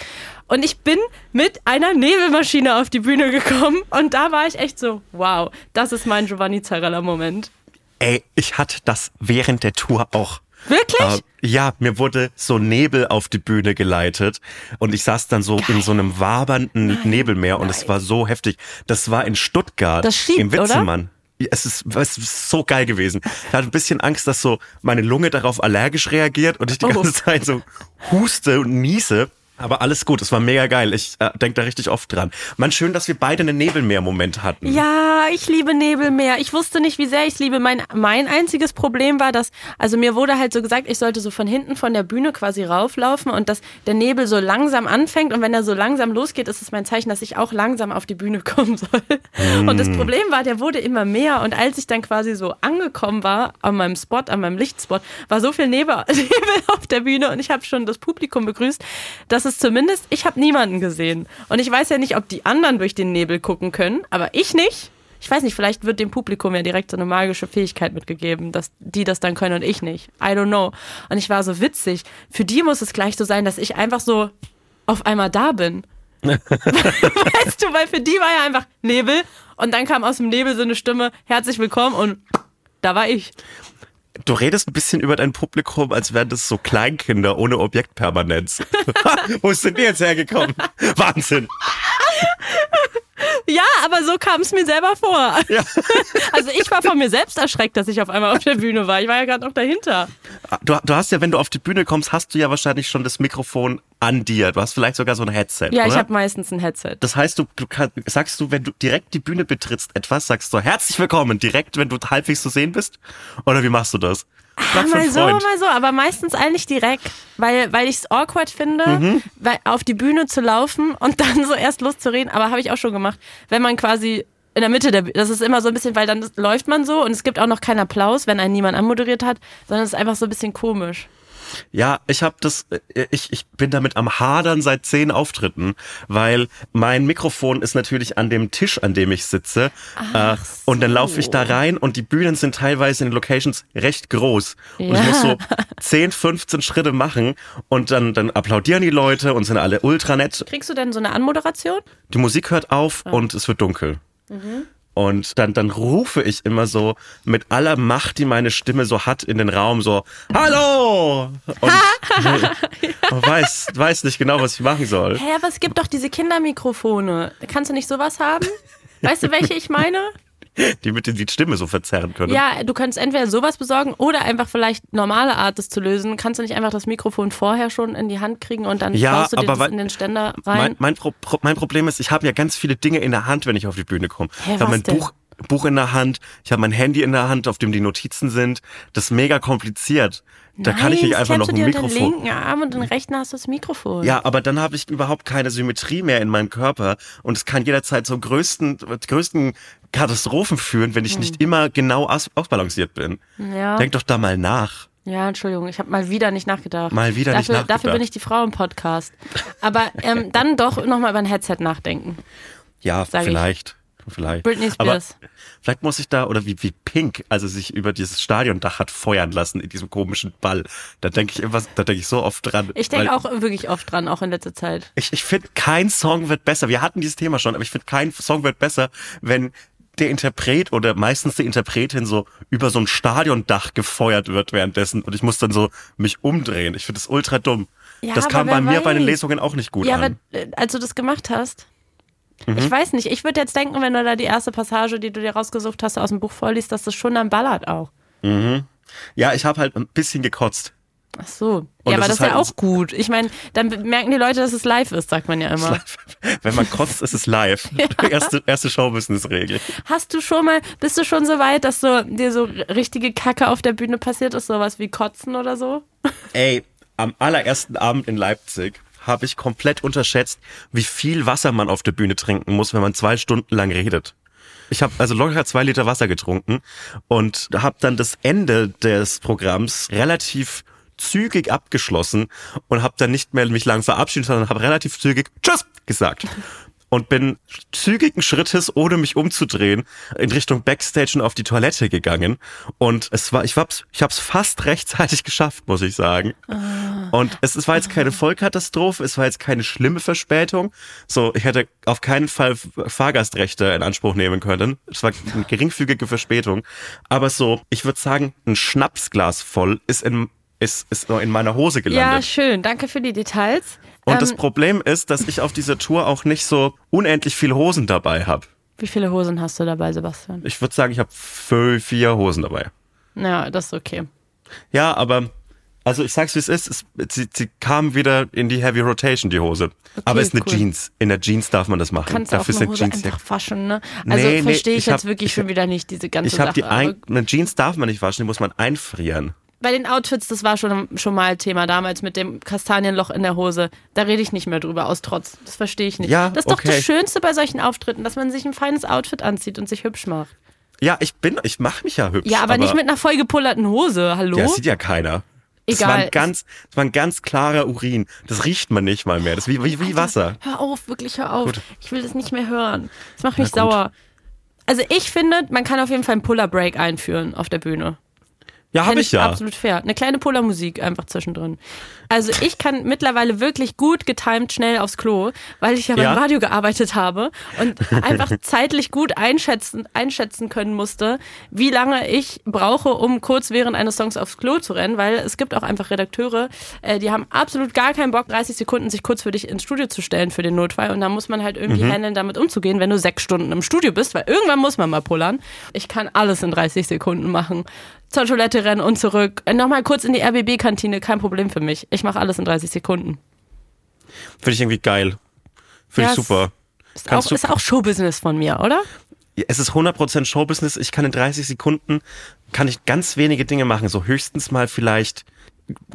Und ich bin mit einer Nebelmaschine auf die Bühne gekommen und da war ich echt so, wow, das ist mein Giovanni Zarella-Moment. Ey, ich hatte das während der Tour auch. Wirklich? Äh, ja, mir wurde so Nebel auf die Bühne geleitet und ich saß dann so in so einem wabernden Nebelmeer und es war so heftig. Das war in Stuttgart Das schiebt, im oder? Witzemann. Ja, Es ist, es ist so geil gewesen. Ich hatte ein bisschen Angst, dass so meine Lunge darauf allergisch reagiert und ich die Oh. ganze Zeit so huste und niese. Aber alles gut, es war mega geil. Ich äh, denke da richtig oft dran. Man, schön, dass wir beide einen Nebelmeer-Moment hatten. Ja, ich liebe Nebelmeer. Ich wusste nicht, wie sehr ich es liebe. Mein, mein einziges Problem war, dass, also mir wurde halt so gesagt, ich sollte so von hinten von der Bühne quasi rauflaufen und dass der Nebel so langsam anfängt und wenn er so langsam losgeht, ist es mein Zeichen, dass ich auch langsam auf die Bühne kommen soll. Und das Problem war, der wurde immer mehr und als ich dann quasi so angekommen war an meinem Spot, an meinem Lichtspot, war so viel Nebel, Nebel auf der Bühne und ich habe schon das Publikum begrüßt, dass es zumindest, ich habe niemanden gesehen. Und ich weiß ja nicht, ob die anderen durch den Nebel gucken können, aber ich nicht. Ich weiß nicht, vielleicht wird dem Publikum ja direkt so eine magische Fähigkeit mitgegeben, dass die das dann können und ich nicht. I don't know. Und ich war so witzig. Für die muss es gleich so sein, dass ich einfach so auf einmal da bin. weißt du, weil für die war ja einfach Nebel und dann kam aus dem Nebel so eine Stimme, herzlich willkommen und da war ich. Du redest ein bisschen über dein Publikum, als wären das so Kleinkinder ohne Objektpermanenz. Wo sind die jetzt hergekommen? Wahnsinn. Ja, aber so kam es mir selber vor. Ja. Also ich war von mir selbst erschreckt, dass ich auf einmal auf der Bühne war. Ich war ja gerade noch dahinter. Du, du hast ja, wenn du auf die Bühne kommst, hast du ja wahrscheinlich schon das Mikrofon an dir. Du hast vielleicht sogar so ein Headset, Ja, oder? ich habe meistens ein Headset. das heißt, du, du kann, sagst du, wenn du direkt die Bühne betrittst, etwas, sagst du herzlich willkommen, direkt, wenn du halbwegs zu sehen bist? Oder wie machst du das? Für mal so, mal so, aber meistens eigentlich direkt, weil, weil ich es awkward finde, Mhm. weil, auf die Bühne zu laufen und dann so erst loszureden. Aber habe ich auch schon gemacht, wenn man quasi in der Mitte der Bühne, das ist immer so ein bisschen, weil dann läuft man so und es gibt auch noch keinen Applaus, wenn einen niemand anmoderiert hat, sondern es ist einfach so ein bisschen komisch. Ja, ich habe das, äh, ich, ich bin damit am Hadern seit zehn Auftritten, weil mein Mikrofon ist natürlich an dem Tisch, an dem ich sitze. äh, Und dann laufe ich da rein und die Bühnen sind teilweise in den Locations recht groß. Und ich Ja. muss so 10, 15 Schritte machen und dann, dann applaudieren die Leute und sind alle ultra nett. Kriegst du denn so eine Anmoderation? Die Musik hört auf und es wird dunkel. Und dann, dann rufe ich immer so mit aller Macht, die meine Stimme so hat, in den Raum so, Hallo! Und man weiß, weiß nicht genau, was ich machen soll. Hä, aber es gibt doch diese Kindermikrofone. Kannst du nicht sowas haben? Weißt du, welche ich meine? die mit die Stimme so verzerren können. Ja, du kannst entweder sowas besorgen oder einfach vielleicht normale Art, das zu lösen. Kannst du nicht einfach das Mikrofon vorher schon in die Hand kriegen und dann Ja, du dir aber das in den Ständer Mein, rein? mein, Pro Pro mein Problem ist, ich habe ja ganz viele Dinge in der Hand, wenn ich auf die Bühne komme. Hä, ich habe mein denn? Buch, Buch in der Hand, ich habe mein Handy in der Hand, auf dem die Notizen sind. Das ist mega kompliziert. Da kann ich Nein, nicht einfach noch ein du dir unter den Mikrofon. linken Arm und den rechten hast du das Mikrofon. Ja, aber dann habe ich überhaupt keine Symmetrie mehr in meinem Körper und es kann jederzeit zum größten, größten Katastrophen führen, wenn ich nicht immer genau aus, ausbalanciert bin. Hm. Ja. Denk doch da mal nach. Ja, Entschuldigung, ich habe mal wieder nicht nachgedacht. Mal wieder nicht dafür, nachgedacht. Dafür bin ich die Frau im Podcast. Aber ähm, dann doch nochmal über ein Headset nachdenken. Ja, Sag ich. vielleicht. Vielleicht. Britney Aber Spears. Vielleicht muss ich da, oder wie, wie Pink, also sich über dieses Stadiondach hat feuern lassen in diesem komischen Ball. Da denke ich immer, da denke ich so oft dran. Ich denke auch wirklich oft dran, auch in letzter Zeit. Ich, ich finde, kein Song wird besser. Wir hatten dieses Thema schon, aber ich finde, kein Song wird besser, wenn der Interpret oder meistens die Interpretin so über so ein Stadiondach gefeuert wird währenddessen und ich muss dann so mich umdrehen. Ich finde das ultra dumm. Ja, das kam bei mir bei den weiß. Lesungen auch nicht gut ja, an. aber äh, als du das gemacht hast, Mhm. ich weiß nicht, ich würde jetzt denken, wenn du da die erste Passage, die du dir rausgesucht hast, aus dem Buch vorliest, dass das schon dann ballert auch. ja, ich habe halt ein bisschen gekotzt. Ach so. Und ja, aber das das ist ja halt- auch gut. Ich meine, dann merken die Leute, dass es live ist, sagt man ja immer. Wenn man kotzt, ist es live. Erste, erste Show-Business-Regel. Hast du schon mal, bist du schon so weit, dass so dir so richtige Kacke auf der Bühne passiert ist, sowas wie Kotzen oder so? Ey, am allerersten Abend in Leipzig habe ich komplett unterschätzt, wie viel Wasser man auf der Bühne trinken muss, wenn man zwei Stunden lang redet. Ich habe also locker zwei Liter Wasser getrunken und habe dann das Ende des Programms relativ zügig abgeschlossen und habe dann nicht mehr mich lang verabschiedet, sondern habe relativ zügig Tschüss gesagt. Und bin zügigen Schrittes, ohne mich umzudrehen, in Richtung Backstage und auf die Toilette gegangen. Und es war, ich hab's, ich hab's fast rechtzeitig geschafft, muss ich sagen. Und es, es war jetzt keine Vollkatastrophe, es war jetzt keine schlimme Verspätung. So, ich hätte auf keinen Fall Fahrgastrechte in Anspruch nehmen können. Es war eine geringfügige Verspätung. Aber so, ich würde sagen, ein Schnapsglas voll ist in, ist, ist in meiner Hose Ja, gelandet. schön. Danke für die Details. Und das Ähm, Problem ist, dass ich auf dieser Tour auch nicht so unendlich viele Hosen dabei habe. wie viele Hosen hast du dabei, Sebastian? Ich würde sagen, ich habe vier Hosen dabei. Ja, das ist okay. Ja, aber also ich sag's wie es ist, es, sie, sie kam wieder in die Heavy Rotation, die Hose. aber ist eine cool. Jeans. In der Jeans darf man das machen. Kannst du auch Dafür eine sind Hose Jeans ja einfach waschen, ne? Also Nee, nee, verstehe ich, ich jetzt hab- wirklich ich schon hab- wieder nicht diese ganze Ich habe Sache. die ein, eine Jeans darf man nicht waschen, die muss man einfrieren. Bei den Outfits, das war schon, schon mal Thema damals mit dem Kastanienloch in der Hose. Da rede ich nicht mehr drüber, aus Trotz. Das verstehe ich nicht. Ja, das ist doch okay. das Schönste bei solchen Auftritten, dass man sich ein feines Outfit anzieht und sich hübsch macht. Ja, ich bin, ich mache mich ja hübsch. Ja, aber, nicht mit einer vollgepullerten Hose, hallo? Ja, das sieht ja keiner. Das war Egal. ein ganz, das war ein ganz klarer Urin. Das riecht man nicht mal mehr. Das ist wie, wie, wie Wasser. Hör auf, wirklich hör auf. Gut. Ich will das nicht mehr hören. Das macht mich Na sauer. Also ich finde, man kann auf jeden Fall einen Puller-Break einführen auf der Bühne. Ja, habe ich ja. Absolut fair. Eine kleine Puller-Musik einfach zwischendrin. Also ich kann mittlerweile wirklich gut getimed schnell aufs Klo, weil ich ja beim Ja. Radio gearbeitet habe und einfach zeitlich gut einschätzen, einschätzen können musste, wie lange ich brauche, um kurz während eines Songs aufs Klo zu rennen, weil es gibt auch einfach Redakteure, äh, die haben absolut gar keinen Bock, 30 Sekunden sich kurz für dich ins Studio zu stellen für den Notfall und da muss man halt irgendwie Mhm. handeln, damit umzugehen, wenn du sechs Stunden im Studio bist, weil irgendwann muss man mal pullern. Ich kann alles in 30 Sekunden machen zur Toilette rennen und zurück. Nochmal kurz in die RBB-Kantine, kein Problem für mich. Ich mache alles in 30 Sekunden. Finde ich irgendwie geil. Finde Ja, ich super. Ist Kannst auch, du- ist auch Showbusiness von mir, oder? Es ist 100% Showbusiness. Ich kann in 30 Sekunden, kann ich ganz wenige Dinge machen. So höchstens mal vielleicht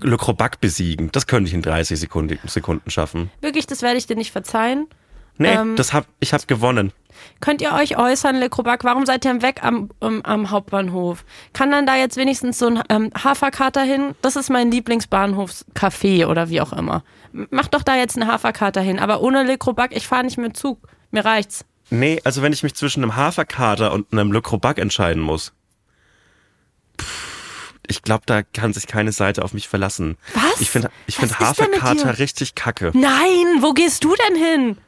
Le Crobac besiegen. Das könnte ich in 30 Sekunden, Sekunden schaffen. Wirklich, das werde ich dir nicht verzeihen. Nee, Ähm, das hab, ich habe gewonnen. Könnt ihr euch äußern, Le Crobac? Warum seid ihr weg am, am, am Hauptbahnhof? Kann dann da jetzt wenigstens so ein ähm, Haferkater hin? Das ist mein Lieblingsbahnhofscafé oder wie auch immer. M- Macht doch da jetzt einen Haferkater hin, aber ohne Le Crobac, ich fahre nicht mit Zug. Mir reicht's. Nee, also wenn ich mich zwischen einem Haferkater und einem Le Crobac entscheiden muss. pff, Ich glaube, da kann sich keine Seite auf mich verlassen. Was? Ich finde ich find denn Haferkater richtig kacke. Nein, wo gehst du denn hin?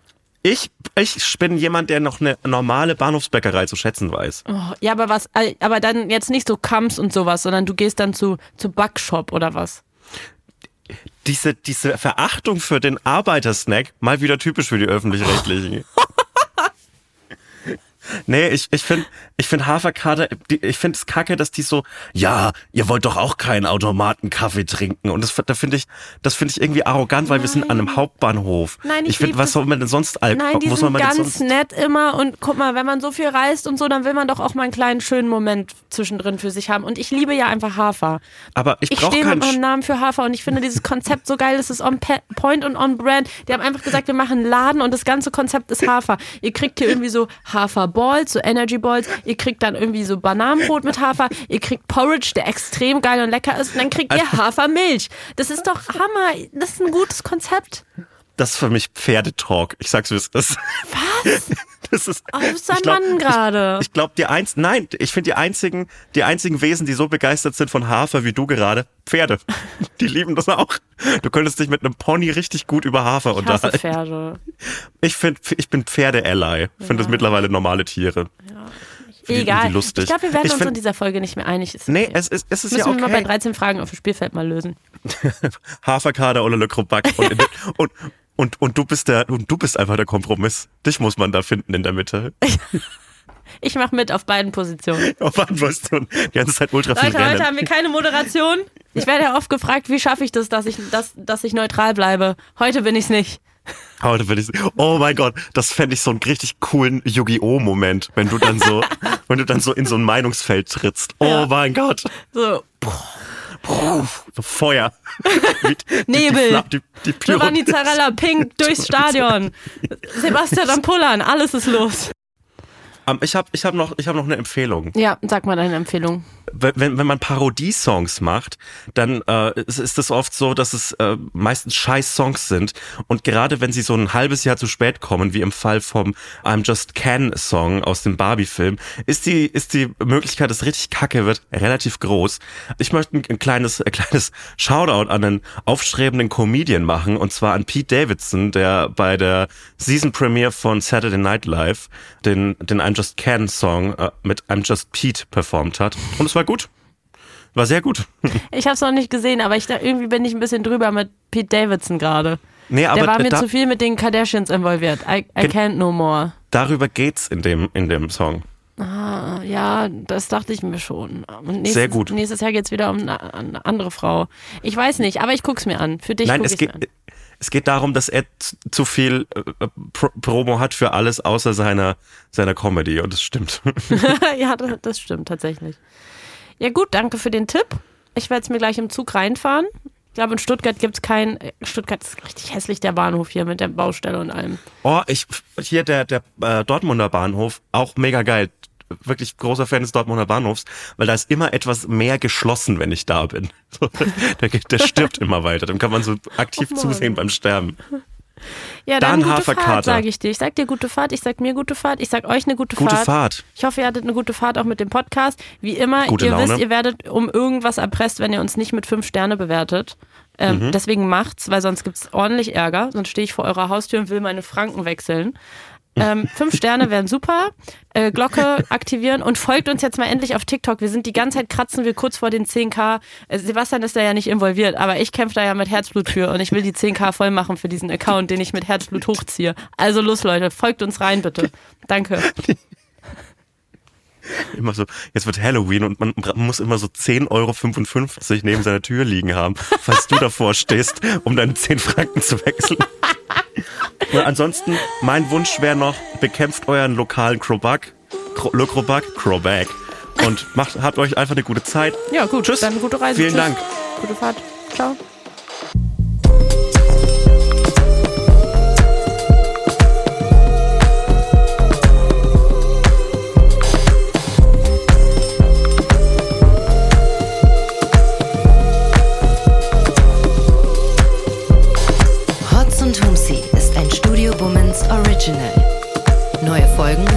Ich, ich bin jemand, der noch eine normale Bahnhofsbäckerei zu schätzen weiß. Oh, ja, aber was, äh, aber dann jetzt nicht so Kamps und sowas, sondern du gehst dann zu, zu Backshop oder was? Diese, diese Verachtung für den Arbeitersnack, mal wieder typisch für die Öffentlich-Rechtlichen. Nee, ich, ich finde ich find Haferkader, die- ich finde es kacke, dass die so, ja, ihr wollt doch auch keinen Automatenkaffee trinken. Und das, da finde ich, das finde ich irgendwie arrogant, weil wir sind an einem Hauptbahnhof. Nein, ich ich finde, was soll man denn sonst Al Nein, die soll sind man ganz sonst? nett immer und guck mal, wenn man so viel reist und so, dann will man doch auch mal einen kleinen schönen Moment zwischendrin für sich haben. Und ich liebe ja einfach Hafer. Aber ich Ich brauche stehe mit keinen. meinem Namen für Hafer und ich finde dieses Konzept so geil. Es ist on point und on brand. Die haben einfach gesagt, wir machen einen Laden und das ganze Konzept ist Hafer. Ihr kriegt hier irgendwie so Haferballs, so Energy Balls. Ihr kriegt dann irgendwie so Bananenbrot mit Hafer. Ihr kriegt Porridge, der extrem geil und lecker ist. Und dann kriegt ihr Hafermilch. Das ist doch Hammer. Das ist ein gutes Konzept. Das ist für mich Pferdetalk. Ich sag's wie es ist. Was? Das ist. Ich glaub- Mann gerade. Ich glaube, die eins, nein, ich finde die einzigen, die einzigen Wesen, die so begeistert sind von Hafer wie du gerade, Pferde. Die lieben das auch. Du könntest dich mit einem Pony richtig gut über Hafer Ich unterhalten. Pferde. Ich finde, ich bin Pferde-Ally. Finde das mittlerweile normale Tiere. Wie- Egal. wie lustig. Ich glaube, wir werden Ich uns find- in dieser Folge nicht mehr einig. Ist Nee, okay. es ist, es ist Müssen ja wir mal bei okay. 13 Fragen auf dem Spielfeld mal lösen. Haferkader oder Le. Und, und, und, und du bist der, und du bist einfach der Kompromiss. Dich muss man da finden in der Mitte. Ich mache mit auf beiden Positionen. Wann wirst du die ganze Zeit ultra viel Leute, heute haben wir keine Moderation. Ich werde ja oft gefragt, wie schaffe ich das, dass ich, dass, dass ich neutral bleibe. Heute bin ich's nicht. Heute will ich, oh mein Gott, das fände ich so einen richtig coolen Yu-Gi-Oh! Moment, wenn du dann so, wenn du dann so in so ein Meinungsfeld trittst. Oh Ja. mein Gott. So, So Feuer. Nebel. Die, die, die Giovanni Zarella pink durchs Stadion. Sebastian am Pullern, alles ist los. Ähm, ich habe ich hab noch, ich hab noch eine Empfehlung. Ja, sag mal deine Empfehlung. Wenn, wenn man Parodiesongs macht, dann äh, ist, ist es oft so, dass es äh, meistens scheiß Songs sind. Und gerade wenn sie so ein halbes Jahr zu spät kommen, wie im Fall vom I'm Just Can Song aus dem Barbie-Film, ist die, ist die Möglichkeit, dass richtig kacke wird, relativ groß. Ich möchte ein, ein kleines, ein kleines Shoutout an einen aufstrebenden Comedian machen, und zwar an Pete Davidson, der bei der Season Premiere von Saturday Night Live den, den I'm Just Can Song äh, mit I'm Just Pete performt hat. Und es war gut. War sehr gut. Ich habe es noch nicht gesehen, aber ich irgendwie bin ich ein bisschen drüber mit Pete Davidson gerade. Nee, aber Der war mir da, zu viel mit den Kardashians involviert. I, I can't no more. darüber geht's in dem, in dem Song. Ah, ja, das dachte ich mir schon. Nächstes, Sehr gut. Nächstes Jahr geht's wieder um eine, eine andere Frau. Ich weiß nicht, aber ich guck's mir an. Für dich Nein, guck es geht, mir an. es geht darum, dass er zu viel äh, Pro Promo hat für alles außer seiner, seiner Comedy. Und das stimmt. ja, das, das stimmt tatsächlich. Ja gut, danke für den Tipp. Ich werde es mir gleich im Zug reinfahren. Ich glaube, in Stuttgart gibt's kein. äh, Stuttgart ist richtig hässlich, der Bahnhof hier mit der Baustelle und allem. Oh, ich, hier der, der äh, Dortmunder Bahnhof, auch mega geil. Wirklich großer Fan des Dortmunder Bahnhofs, weil da ist immer etwas mehr geschlossen, wenn ich da bin. Der, der stirbt immer weiter. Dem kann man so aktiv Oh zusehen beim Sterben. Ja, Dann dann, gute. Fahrt, sage ich dir. Ich sag dir gute Fahrt, ich sag mir gute Fahrt, ich sag euch eine gute, Gute Fahrt. Fahrt. Ich hoffe, ihr hattet eine gute Fahrt auch mit dem Podcast. Wie immer, Gute ihr Laune. wisst, ihr werdet um irgendwas erpresst, wenn ihr uns nicht mit fünf Sterne bewertet. Ähm, Mhm. Deswegen macht's, weil sonst gibt's ordentlich Ärger. Sonst stehe ich vor eurer Haustür und will meine Franken wechseln. Ähm, fünf Sterne wären super. Äh, Glocke aktivieren und folgt uns jetzt mal endlich auf TikTok. Wir sind die ganze Zeit kratzen wir kurz vor den 10k. Äh, Sebastian ist da ja nicht involviert, aber ich kämpfe da ja mit Herzblut für und ich will die 10k voll machen für diesen Account, den ich mit Herzblut hochziehe. Also los, Leute, folgt uns rein, bitte. Danke. Immer so, jetzt wird Halloween und man muss immer so 10,55 Euro neben seiner Tür liegen haben, falls du davor stehst, um deine 10 Franken zu wechseln. Und ansonsten, mein Wunsch wäre noch, bekämpft euren lokalen Cro Le Crobac, Crobac und macht, habt euch einfach eine gute Zeit. Ja, gut. Tschüss. Dann gute Reise. Vielen Tschüss. Dank. Gute Fahrt. Ciao.